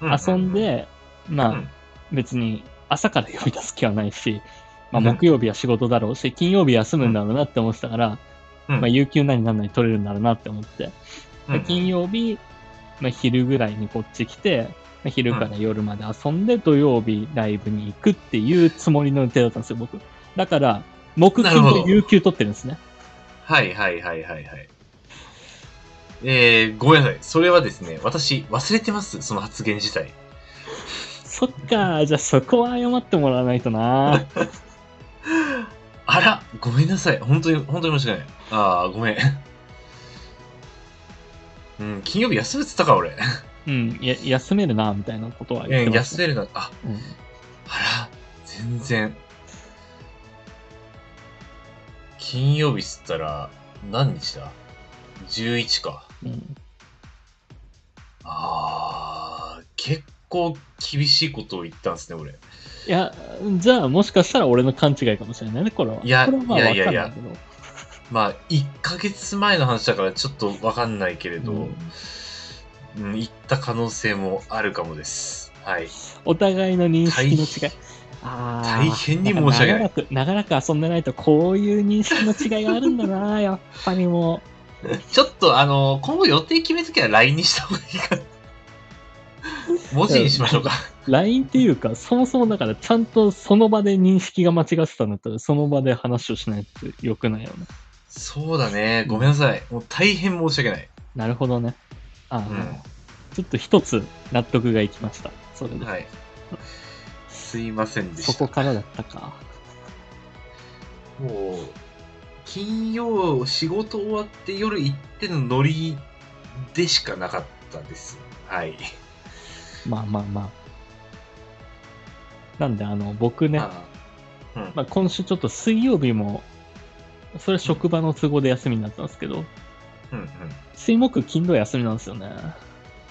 うん、遊んで、まあうん、別に朝から呼び出す気はないし、まあうん木曜日は仕事だろうし、金曜日休むんだろうなって思ってたから、うんまあ有給なりなんなり取れるんだろうなって思って、金曜日、まあ昼ぐらいにこっち来て、まあ昼から夜まで遊んで土曜日ライブに行くっていうつもりの予定だったんですよ、僕。だから、木金と有給取ってるんですね。はいはいはいはいはい。えー、ごめんなさい。それはですね、私忘れてます、その発言自体。そっか、じゃあそこは謝ってもらわないとな。あら、ごめんなさい。本当に、本当に申し訳ない。ああ、ごめん。うん、金曜日休むってたか、俺。うん、や休めるな、みたいなことは言っうん、てました、休めるな。あ、うんあら、全然。金曜日っつったら、何日だ ?11 か。うんあー、結構厳しいことを言ったんですね、俺。いや、じゃあもしかしたら俺の勘違いかもしれないね、これは。いやこれはまあいやいやいやまあ、1ヶ月前の話だからちょっとわかんないけれど、ううんん、言った可能性もあるかもです。はい。お互いの認識の違い。大変に申し訳ない長らく、長らく遊んでないとこういう認識の違いがあるんだな、やっぱりも ちょっと、あの、今後予定決めときは LINE にした方がいいかな。文字にしましょうか。う。LINE っていうか、そもそもだからちゃんとその場で認識が間違ってたんだったら、その場で話をしないと良くないよね。そうだね。ごめんなさい。もう大変申し訳ない。なるほどね。あーうん。ちょっと一つ納得がいきました。それで。はい。すいませんでした。そこからだったか。もう、金曜仕事終わって夜行ってのノリでしかなかったです。はい。まあまあまあ。なんで、あの、僕ね、あうんまあ、今週ちょっと水曜日も、それ職場の都合で休みになったんですけど、うんうん。水木金土休みなんですよね。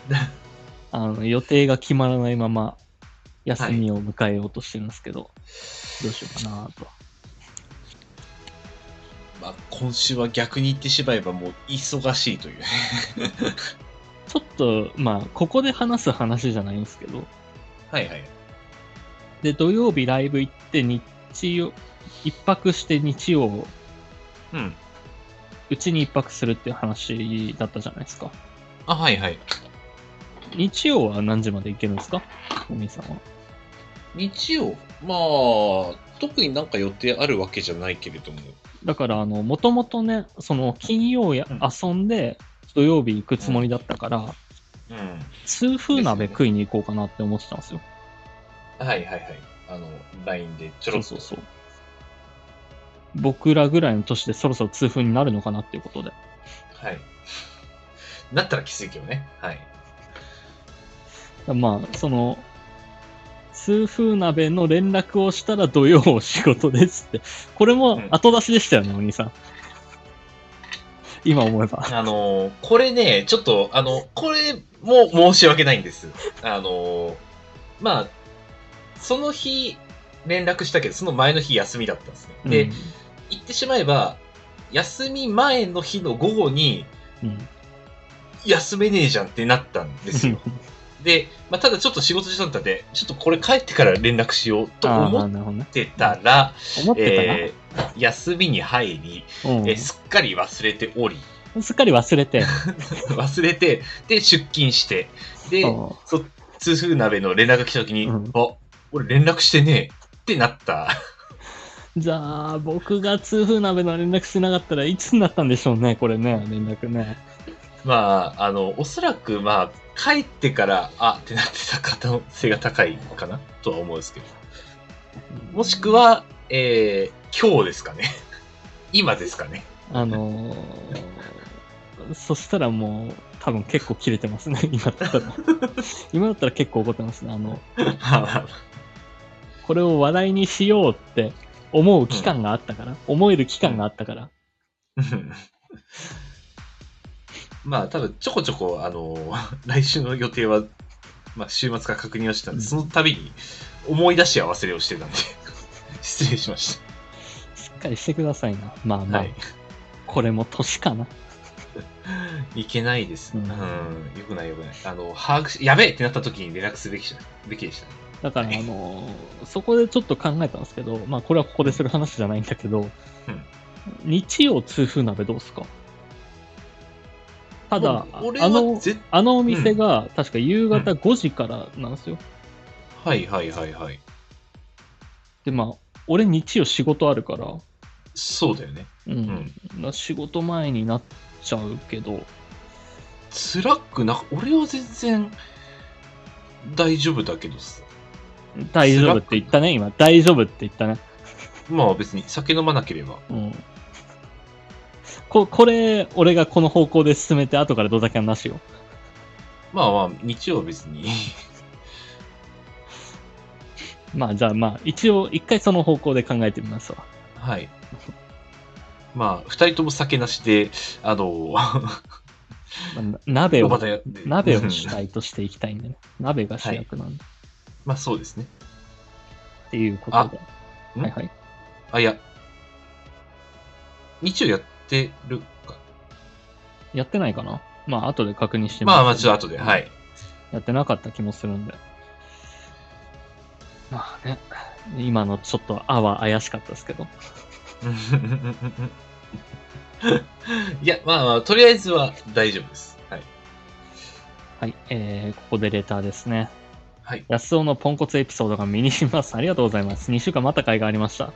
あの、予定が決まらないまま、休みを迎えようとしてるんですけど、どうしようかなと。まあ、今週は逆に言ってしまえばもう忙しいというね。ちょっと、まあ、ここで話す話じゃないんですけど、はいはい。で、土曜日ライブ行って、日曜、一泊して日曜、うん。うちに一泊するっていう話だったじゃないですか。あ、はいはい。日曜は何時まで行けるんですか？お兄さんは。日曜まあ、特になんか予定あるわけじゃないけれども。だから、あの、もともとね、その、金曜やうん遊んで、土曜日行くつもりだったから、うん。痛風鍋食いに行こうかなって思ってたんですよ。はいはいはい。あの、LINE でちょろっと。そうそうそう。僕らぐらいの年でそろそろ痛風になるのかなっていうことで。はい。なったらきついけどね。はい。まあ、その、痛風鍋の連絡をしたら土曜仕事ですって。これも後出しでしたよね、お兄さん。今思えば。あのーこれね、ちょっと、あの、これも申し訳ないんです。あのーまあ、その日、連絡したけど、その前の日休みだったんですね。で、うん言ってしまえば、休み前の日の午後に、うん。休めねえじゃんってなったんですよ。で、まあ、ただちょっと仕事中だったんで、ちょっとこれ帰ってから連絡しようと思っ。てたら、休みに入り、うんえーすっかり忘れており、すっかり忘れて。忘れて、で、出勤して、で、うんそ痛風鍋の連絡が来た時に、うんあ、俺連絡してねえってなった。じゃあ、僕が痛風鍋の連絡しなかったらいつになったんでしょうね、これね、連絡ね。まあ、あの、おそらく、まあ、帰ってから、あってなってた可能性が高いかなとは思うんですけど。もしくは、えー、今日ですかね。今ですかね。あのー、そしたらもう、多分結構切れてますね、今だったら。今だったら結構怒ってますね。あの、これを話題にしようって思う期間があったから、思える期間があったから。うんまあ、多分ちょこちょこ、あの、来週の予定は、まあ、週末から確認はしてたんで、うんその度に思い出しや忘れをしてたんで、失礼しまししっかりしてくださいな。まあた。まあ、はい。これも年かな。いけないです。ううんん。よくないよくない。あの、把握し、やべえってなった時に連絡すべきじゃべきでしたね。だから、あのーそこでちょっと考えたんですけど、まあこれはここでする話じゃないんだけど、うん日曜痛風鍋どうすか？ただ、あのあのお店が確か夕方5時からなんですよ。はいはいはいはい。で、まあ、俺日曜仕事あるから、そうだよね。うん。な仕事前になっちゃうけど、辛くな、俺は全然大丈夫だけどさ。大丈夫って言ったね、今。大丈夫って言ったね。まあ別に酒飲まなければ。うん。ここれ、俺がこの方向で進めて、後からドタキャンなしよ。まあまあ、日曜は別に。まあ、じゃあまあ、一応、一回その方向で考えてみますわ。はい。まあ、二人とも酒なしで、あの、まあな鍋を鍋をうん主体としていきたいんでね。鍋が主役なんで。まあそうですね。っていうことで。ん？はいはい。あ、いや。日曜やってるか。やってないかな？まあ、後で確認してみますまあまあ、ちょっと後で、はい。やってなかった気もするんで。まあね、今のちょっと、あは怪しかったですけど。いや、まあまあ、とりあえずは大丈夫です。はい。はい、えー、ここでレターですね。はい。安尾のポンコツエピソードが身にしみます。ありがとうございます。2週間また回がありました。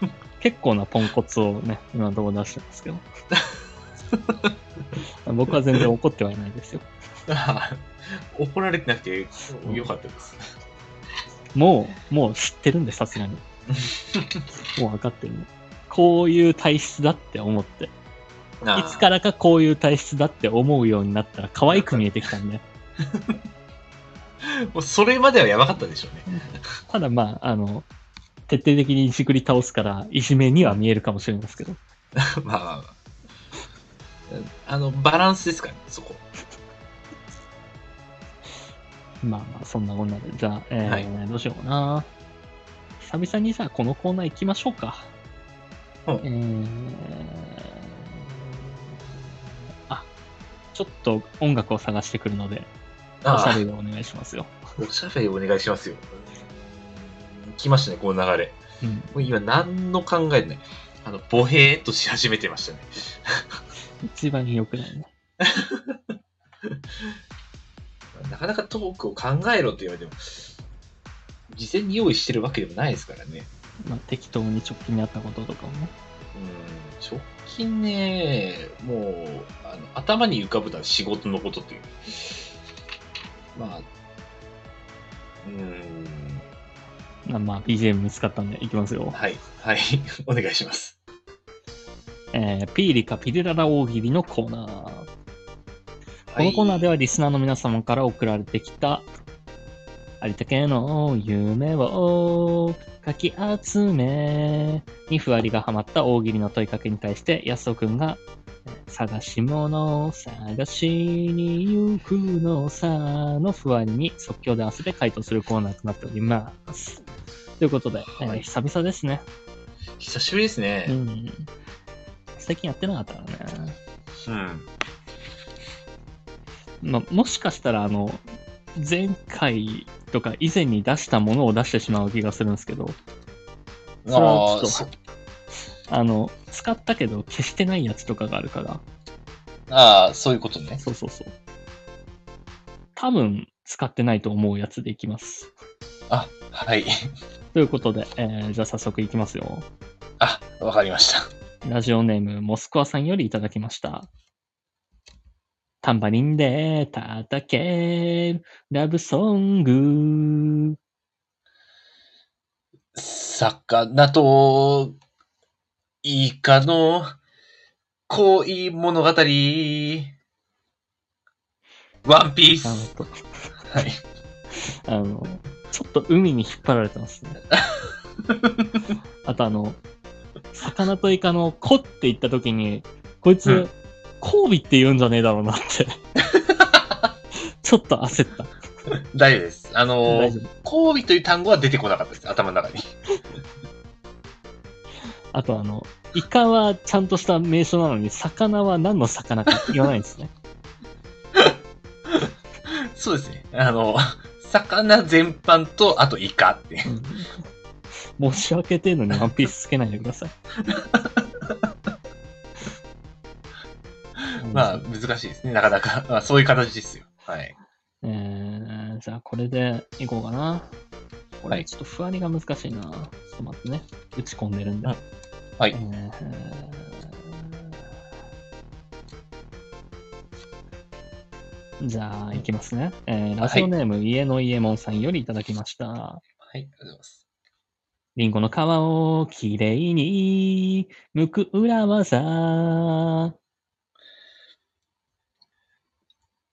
結構なポンコツをね、今のところ出してますけど。僕は全然怒ってはいないですよ。怒られてなくてよかったです。もう、もう知ってるんで、さすがに。もう分かってるね。こういう体質だって思って。いつからかこういう体質だって思うようになったら可愛く見えてきたんで。もうそれまではやばかったでしょうね。ただまあ、あの、徹底的にいじくり倒すから、いじめには見えるかもしれないですけど。まあまあまあ。あの、バランスですからね、そこ。まあまあ、そんなこんなで。じゃあ、えーはいどうしようかな。久々にさ、このコーナー行きましょうか。うんえー、あ、ちょっと音楽を探してくるので、おしゃべりお願いしますよ。おしゃべりお願いしますよ。来ましたね、この流れ。うん。もう今、何の考えない。あの、ボヘーっとし始めてましたね。一番良くないね。なかなかトークを考えろって言われても、事前に用意してるわけでもないですからね。まあ、適当に直近にあったこととかをね。うん、直近ね、もう、あの頭に浮かぶのは仕事のことっていう。まあ、うん、まあ、まあ、BGM 見つかったんで、いきますよ。はい、はい、お願いします。えー、ピーリカピリララ大喜利のコーナー。このコーナーではリスナーの皆様から送られてきた、有田家の夢をかき集めにふわりがハマった大喜利の問いかけに対して、安尾くんが、えー探し物を探しに行くのさのふわりに即興で合わせて回答するコーナーとなっております。ということで、えーはい久々ですね。久しぶりですね。うん。最近やってなかったからね。うん。まあ、もしかしたら、あの、前回とか以前に出したものを出してしまう気がするんですけど、それはちょっとそあの、使ったけど消してないやつとかがあるから、ああ、そういうことね。そうそうそう。多分、使ってないと思うやつでいきます。あ、はい。ということで、えーじゃあ早速いきますよ。あ、わかりました。ラジオネーム、モスクワさんよりいただきました。タンバリンで叩けるラブソング。魚とイカの恋物語。ワンピース。はい。あの、ちょっと海に引っ張られてますね。あとあの、魚とイカの子って言った時に、こいつ、うん交尾って言うんじゃねえだろうなって。ちょっと焦った。大丈夫です。あの。交尾という単語は出てこなかったです。頭の中に。あとあの、イカはちゃんとした名称なのに、魚は何の魚か言わないんですね。そうですね。あの、魚全般と、あとイカって。うん申し訳程度にワンピースつけないでください。まあ、難しいですね。なかなか。まあ、そういう形ですよ。はい。えー、じゃあこれでいこうかな。こはいれちょっと不安りが難しいな。ちょっと待ってね。打ち込んでるんで。うんはいえーじゃあ、いきますね。えーラジオネーム、家の家門さんよりいただきました。はい、ありがとうございます。リンゴの皮をきれいに剥く裏技。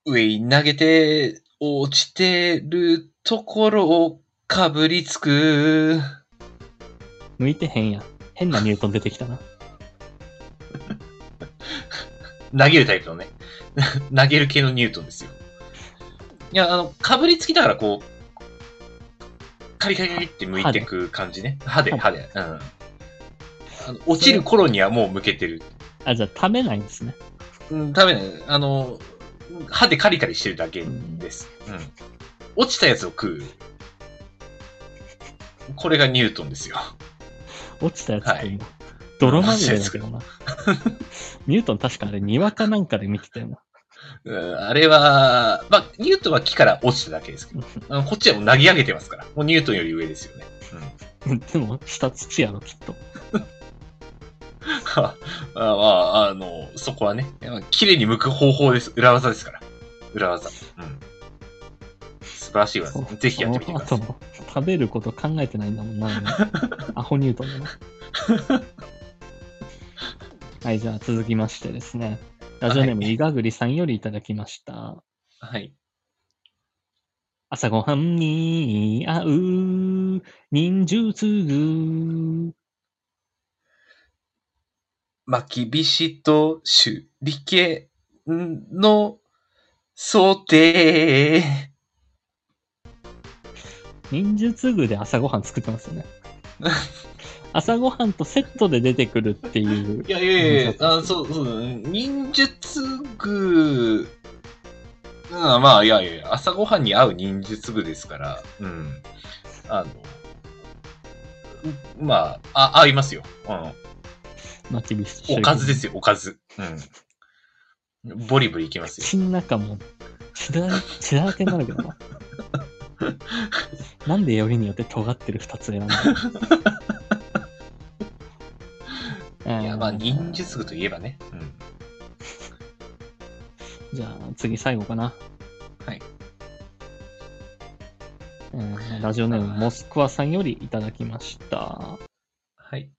上に投げて、落ちてるところをかぶりつく。向いてへんやん。変なニュートン出てきたな。投げるタイプのね。投げる系のニュートンですよ。いや、あの、かぶりつきだからこう、カリカリカリって剥いていく感じね。歯で、歯で。うん。あの落ちる頃にはもう剥けてる。あ、じゃあ食べないんですね。うん、食べない。あの、歯でカリカリしてるだけです。うん。落ちたやつを食う。これがニュートンですよ。落ちたやつって泥まみれだけどな。ニ ュートン確かあれ、にわかなんかで見てたよな。うんあれは、まあ、ニュートンは木から落ちただけですけど、あのこっちはもう投げ上げてますから。もうニュートンより上ですよね。うん。でも、下土やろ、きっと。あまあ、あの、そこはね、まあ綺麗に剥く方法です。裏技ですから。裏技。うん。素晴らしい技。ぜひやってみてください。その後の食べること考えてないんだもんな。アホニュートンだな。はい、じゃあ続きましてですね。ラジオネーム、はいいがぐりさんよりいただきました。はい。朝ごはんに合う忍術具。巻きびしと手裏剣の想定。忍術具で朝ごはん作ってますよね。朝ごはんとセットで出てくるっていう。いやいやいやあそうそう、忍術具、うん、まあ、いやいや朝ごはんに合う忍術具ですから、うん。あの、うんまあ、あ、合いますよ。うん。おかずですよ、おかず。うん。ボリボリいきますよ。口の中も血だらけになるけどな。なんでよりによって尖ってる二つ選んだ？の いや、まあ、忍術具といえばね。うん。じゃあ次最後かな。はい。えーラジオネームモスクワさんよりいただきました。はい。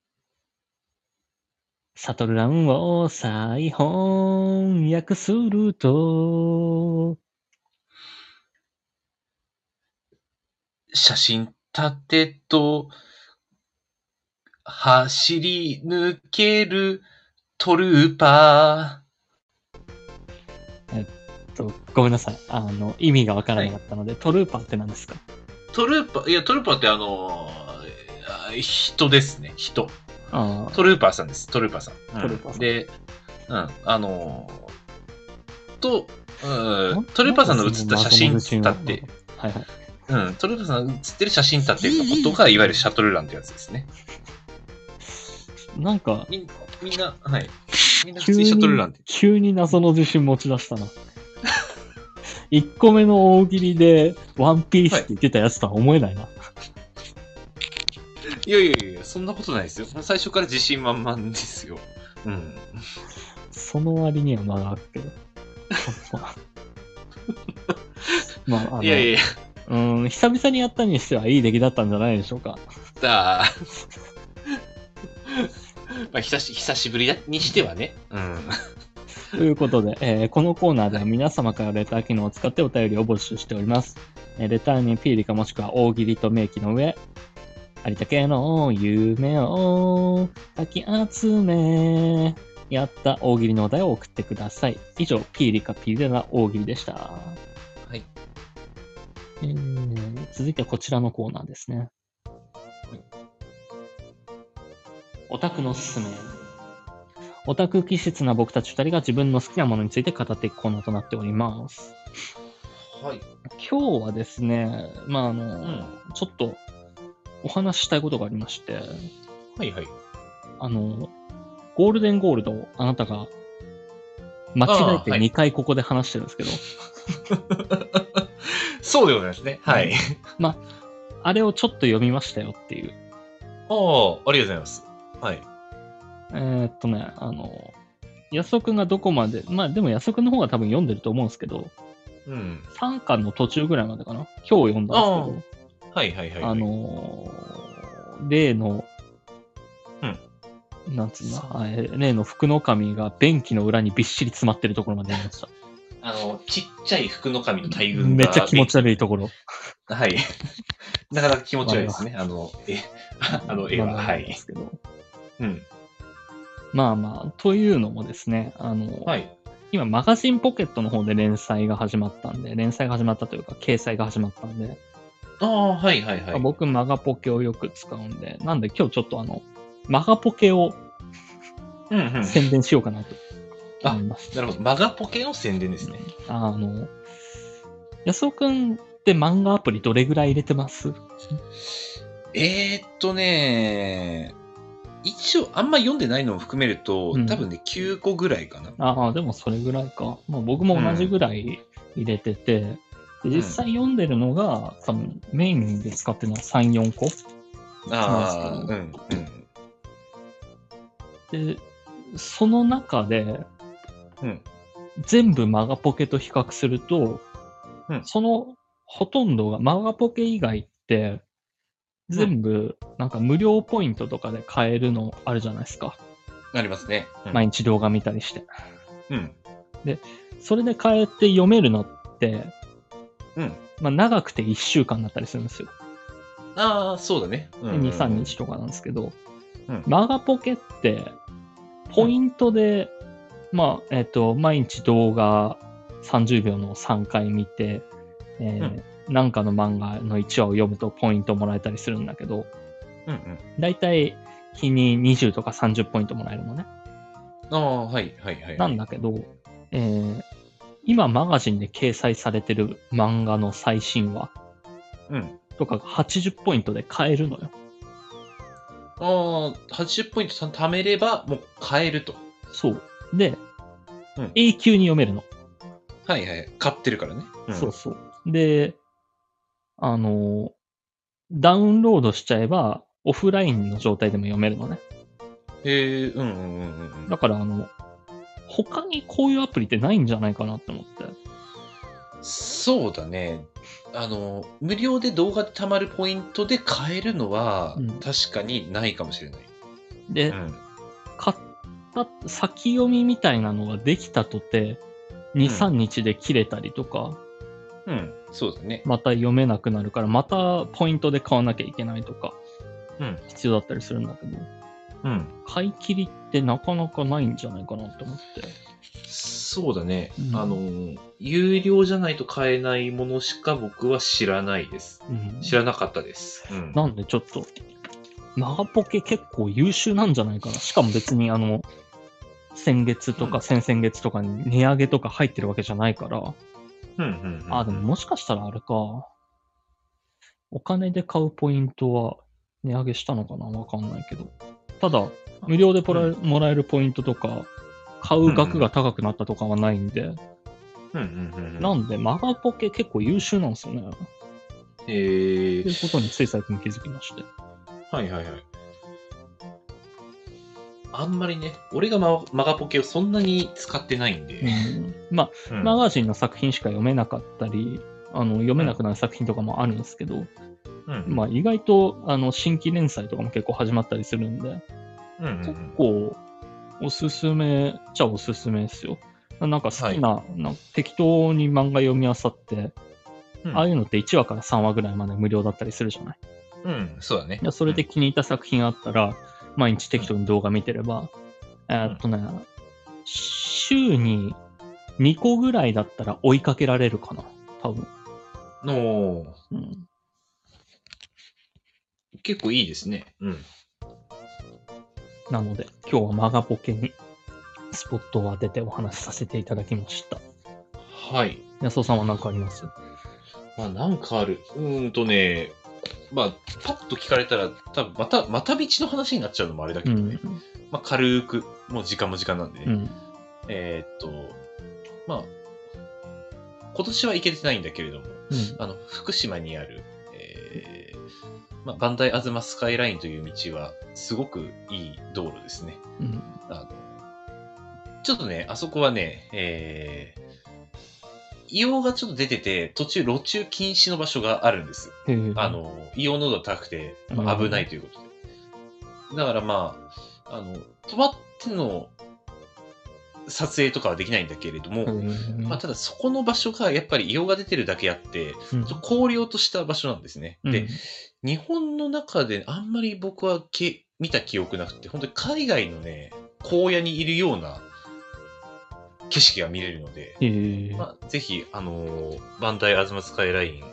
サトルランを再翻訳すると、写真立てと、走り抜けるトルーパとごめんなさい。あの、意味がわからなかったので、トルーパーって何ですか？ー。トルーパー、いや、トルーパーってあの人ですね、人。あトルーパーさんです、トルーパーさん。うんトルーパーさんで、うん、あのーと、うあん、トルーパーさんの写った写真立って、はいはい。うん、トルーさんが写ってる写真立ってのことが、いわゆるシャトルランってやつですね。なんか、みんみんな、はい。みんな普急に通にシャトルランって。急に謎の自信持ち出したな。1個目の大喜利で、ワンピースって言ってたやつとは思えないな。いやいやいや、そんなことないですよ。最初から自信満々ですよ。うん。その割には間があるけど。まあ、あの、いやいやいや、うん、久々にやったにしてはいい出来だったんじゃないでしょうか。だ まあ、久し久しぶりにしてはね。うん。ということで、えーこのコーナーでは皆様からレター機能を使ってお便りを募集しております。えーレターにピーリかもしくは大喜利と明記の上、有田家の夢をかき集め、やった大喜利のお題を送ってください。以上、ピーリかピーリな大喜利でした。はい。えー続いてはこちらのコーナーですね。オタクのすすめ。オタク気質な僕たち二人が自分の好きなものについて語っていくコーナーとなっております。はい。今日はですね、まあ、あの、うん。ちょっとお話ししたいことがありまして、はいはい。あの、ゴールデンゴールドをあなたが間違えてあーはい2回ここで話してるんですけど、そうでございますね。はい。あれをちょっと読みましたよっていう。ああ、ありがとうございます。はい。えーっとね、あの、安尾くんがどこまで、まあでも安尾くんの方が多分読んでると思うんですけど、うん。3巻の途中ぐらいまでかな？今日読んだんですけど、はいはいはい、はい。あのー例の、なんつうの、例の福の神が便器の裏にびっしり詰まってるところまで読みました。あの、ちっちゃい福の神の大群が。めっちゃ気持ち悪いところ。はい。なかなか気持ち悪いですね。あの、え、あの絵は。まあはい。ですけど。うん。まあまあ、というのもですね、あの、はい。今、マガジンポケットの方で連載が始まったんで、連載が始まったというか、掲載が始まったんで、ああ、はいはいはい。僕、マガポケをよく使うんで、なんで今日ちょっとあの、マガポケを。宣伝しようかなと思います。なるほど。マガポケの宣伝ですね。あの、安尾くんって漫画アプリどれぐらい入れてます？えー、っとね、一応あんま読んでないのを含めると、うん多分ね、9個ぐらいかな。ああ、でもそれぐらいか。まあ僕も同じぐらい入れてて、で実際読んでるのが、多分メインで使ってるのは3、4個。ああ、うん、うん。で、その中で、うん全部マガポケと比較すると、うんそのほとんどがマガポケ以外って、全部なんか無料ポイントとかで買えるのあるじゃないですか。ありますね。うん毎日動画見たりして。うん。それで買えて読めるのって、うん。まあ長くて1週間だったりするんですよ。ああ、そうだね。うんうんうん2、3日とかなんですけど、うんマガポケって、ポイントで、まあ、えっ、と、毎日動画30秒の3回見て、えーなんかの漫画の1話を読むとポイントもらえたりするんだけど、うんうん。だいたい日に20とか30ポイントもらえるのね。ああ、はいはいはい。なんだけど、えー今マガジンで掲載されてる漫画の最新話うん。とかが80ポイントで買えるのよ。ああ、80ポイント貯めれば、もう買えると。そう。で、うん永久に読めるの。はいはい。買ってるからね。うんそうそう。で、あの、ダウンロードしちゃえば、オフラインの状態でも読めるのね。へえ、うんうんうんうんうん。だから、あの、他にこういうアプリってないんじゃないかなって思って。そうだね。あの、無料で動画で貯まるポイントで買えるのは、うん確かにないかもしれない。で、うん。買った、先読みみたいなのができたとて、2、3日で切れたりとか、うん。そうだね。また読めなくなるから、またポイントで買わなきゃいけないとか、うん。必要だったりするんだけど、うん。買い切りってなかなかないんじゃないかなって思って。そうだね。うんあの、有料じゃないと買えないものしか僕は知らないです。うん知らなかったです。うん。なんでちょっと、マガポケ結構優秀なんじゃないかな。しかも別にあの、先月とかうん先々月とかに値上げとか入ってるわけじゃないから、うんうんうん。あ、でももしかしたらあれか。お金で買うポイントは値上げしたのかな？わかんないけど。ただ、無料でもらえ,、もらえるポイントとか、買う額が高くなったとかはないんで、うんうんうんうん。なんで、マガポケ結構優秀なんですよね。へえということについ最近気づきまして。はいはいはい。あんまりね、俺がママガポケをそんなに使ってないんで。うん、まあ、うん。マガジンの作品しか読めなかったり、あの読めなくなる作品とかもあるんですけど、うん。まあ、意外とあの新規連載とかも結構始まったりするんで、うんうんう結ん構おすすめっちゃおすすめですよ。なんか好きな、なんか適当に漫画読み漁って、うん。ああいうのって1話から3話ぐらいまで無料だったりするじゃない？うん、そうだね。それで気に入った作品あったら、毎日適当に動画見てれば、えーっとね、週に2個ぐらいだったら追いかけられるかな、多分。のうん、結構いいですね。うん。なので、今日はマガポケにスポットを当ててお話しさせていただきました。はい。安尾さんは何かあります？まあ、なんかある。うーんとね、まあ、パッと聞かれたら、多分また、また道の話になっちゃうのもあれだけどね。うん。まあ、軽く、もう時間も時間なんでね。うん。えーっと、まあ、今年は行けてないんだけれども、うん。あの、福島にある、えーまあ、バンダイアズマスカイラインという道は、すごくいい道路ですね。うん。あの、ちょっとね、あそこはね、えー、硫黄がちょっと出てて、途中路中禁止の場所があるんです。あ、の、硫黄濃度が高くて、危ないということで。だからまあ、あの、止まっての撮影とかはできないんだけれども、うんまあ、ただそこの場所がやっぱり硫黄が出てるだけあって、うんちょっと荒涼とした場所なんですね。うんで、日本の中であんまり僕はけ見た記憶なくて、本当に海外のね、荒野にいるような景色が見れるので、へえまあ、ぜひ、あのーバンダイアズマスカイライン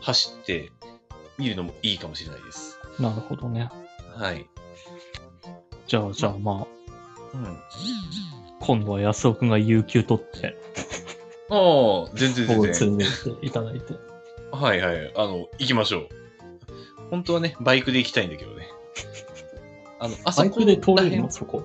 走ってみるのもいいかもしれないです。なるほどね。はい。じゃあ、じゃあまあ、うん。今度は安尾くんが有給取って、ああ、全然全僕然。連れていただいて。はいはい。あの、行きましょう。本当はね、バイクで行きたいんだけどね。あの、あバそこイクで通れるの？そこ。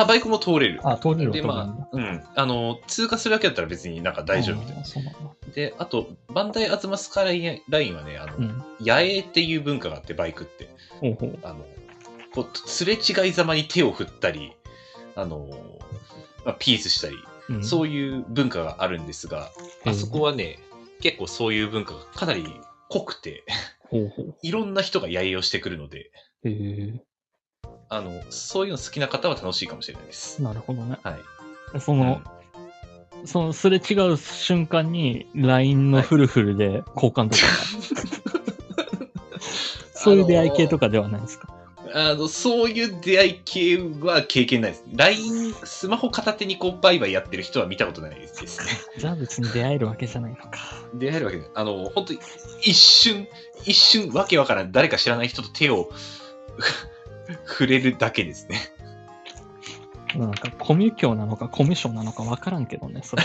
あ、バイクも通れる。あ、通れるで、まあ、うん。あの、通過するだけだったら別になんか大丈夫みたいあーそうなん。で、あと、バンダイアズマスカイラインラインはね、あの、うん。野営っていう文化があって、バイクって。ほうほう。あの、こう、すれ違いざまに手を振ったり、あの、まあ、ピースしたり、うんそういう文化があるんですが、あそこはね、結構そういう文化がかなり濃くて、ほうほう。いろんな人が野営をしてくるので、へえあの、そういうの好きな方は楽しいかもしれないです。なるほどね。はい。その、そのすれ違う瞬間に LINE のフルフルで交換とか、そういう出会い系とかではないですか？あの、そういう出会い系は経験ないです。LINE、スマホ片手にこう、バイバイやってる人は見たことないですね。じゃあ別に出会えるわけじゃないのか。出会えるわけで、あの、本当に一瞬、一瞬、わけわからん、誰か知らない人と手を触れるだけですね。なんか、コミュ教なのかコミュ障なのかわからんけどね、それ。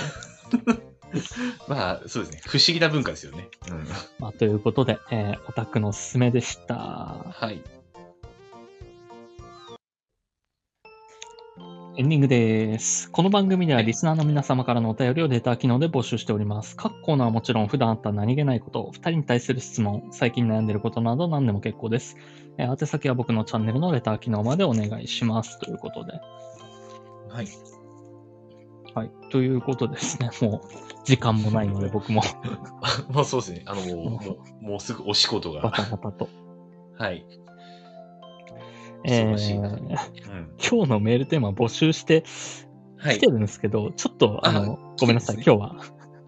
まあ、そうですね。不思議な文化ですよね。うん。まあ、ということで、えーオタクのおすすめでした。はい。エンディングです。この番組ではリスナーの皆様からのお便りをレター機能で募集しております。各コーナーはもちろん普段あった何気ないこと、二人に対する質問、最近悩んでいることなど何でも結構です。えー宛先は僕のチャンネルのレター機能までお願いします。ということで。はい。はい。ということですね。もう、時間もないので僕も まあそうですね。あの、もう、もうすぐお仕事バが。タバタと。はい。え忙しいなーうん。今日のメールテーマ募集してはい来て。るんですけど、ちょっと、あの、ごめんなさい。来て今日は、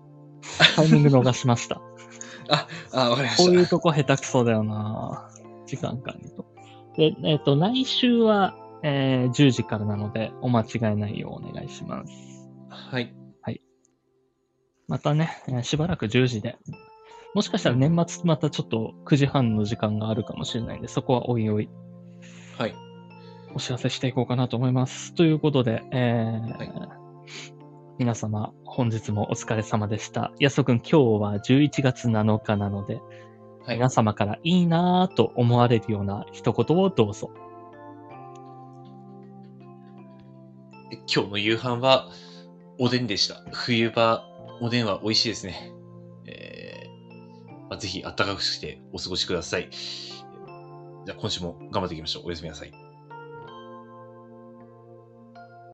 タイミング逃しました。あ、わかりました。こういうとこ下手くそだよな時間管理と。で、えっ、と、来週は、えー10時からなので、お間違いないようお願いします。はい。またね、えーしばらく10時で。もしかしたら年末またちょっと9時半の時間があるかもしれないんで、そこはおいおいはい。お知らせしていこうかなと思います。ということで、えーはい皆様、本日もお疲れ様でした。やそくん、今日は11月7日なので、はい皆。様からいいなぁと思われるような一言をどうぞ。今日の夕飯は、おでんでした。冬場、おでんは美味しいですね。えーまあ、ぜひ暖かくしてお過ごしください。じゃあ今週も頑張っていきましょう。おやすみなさい。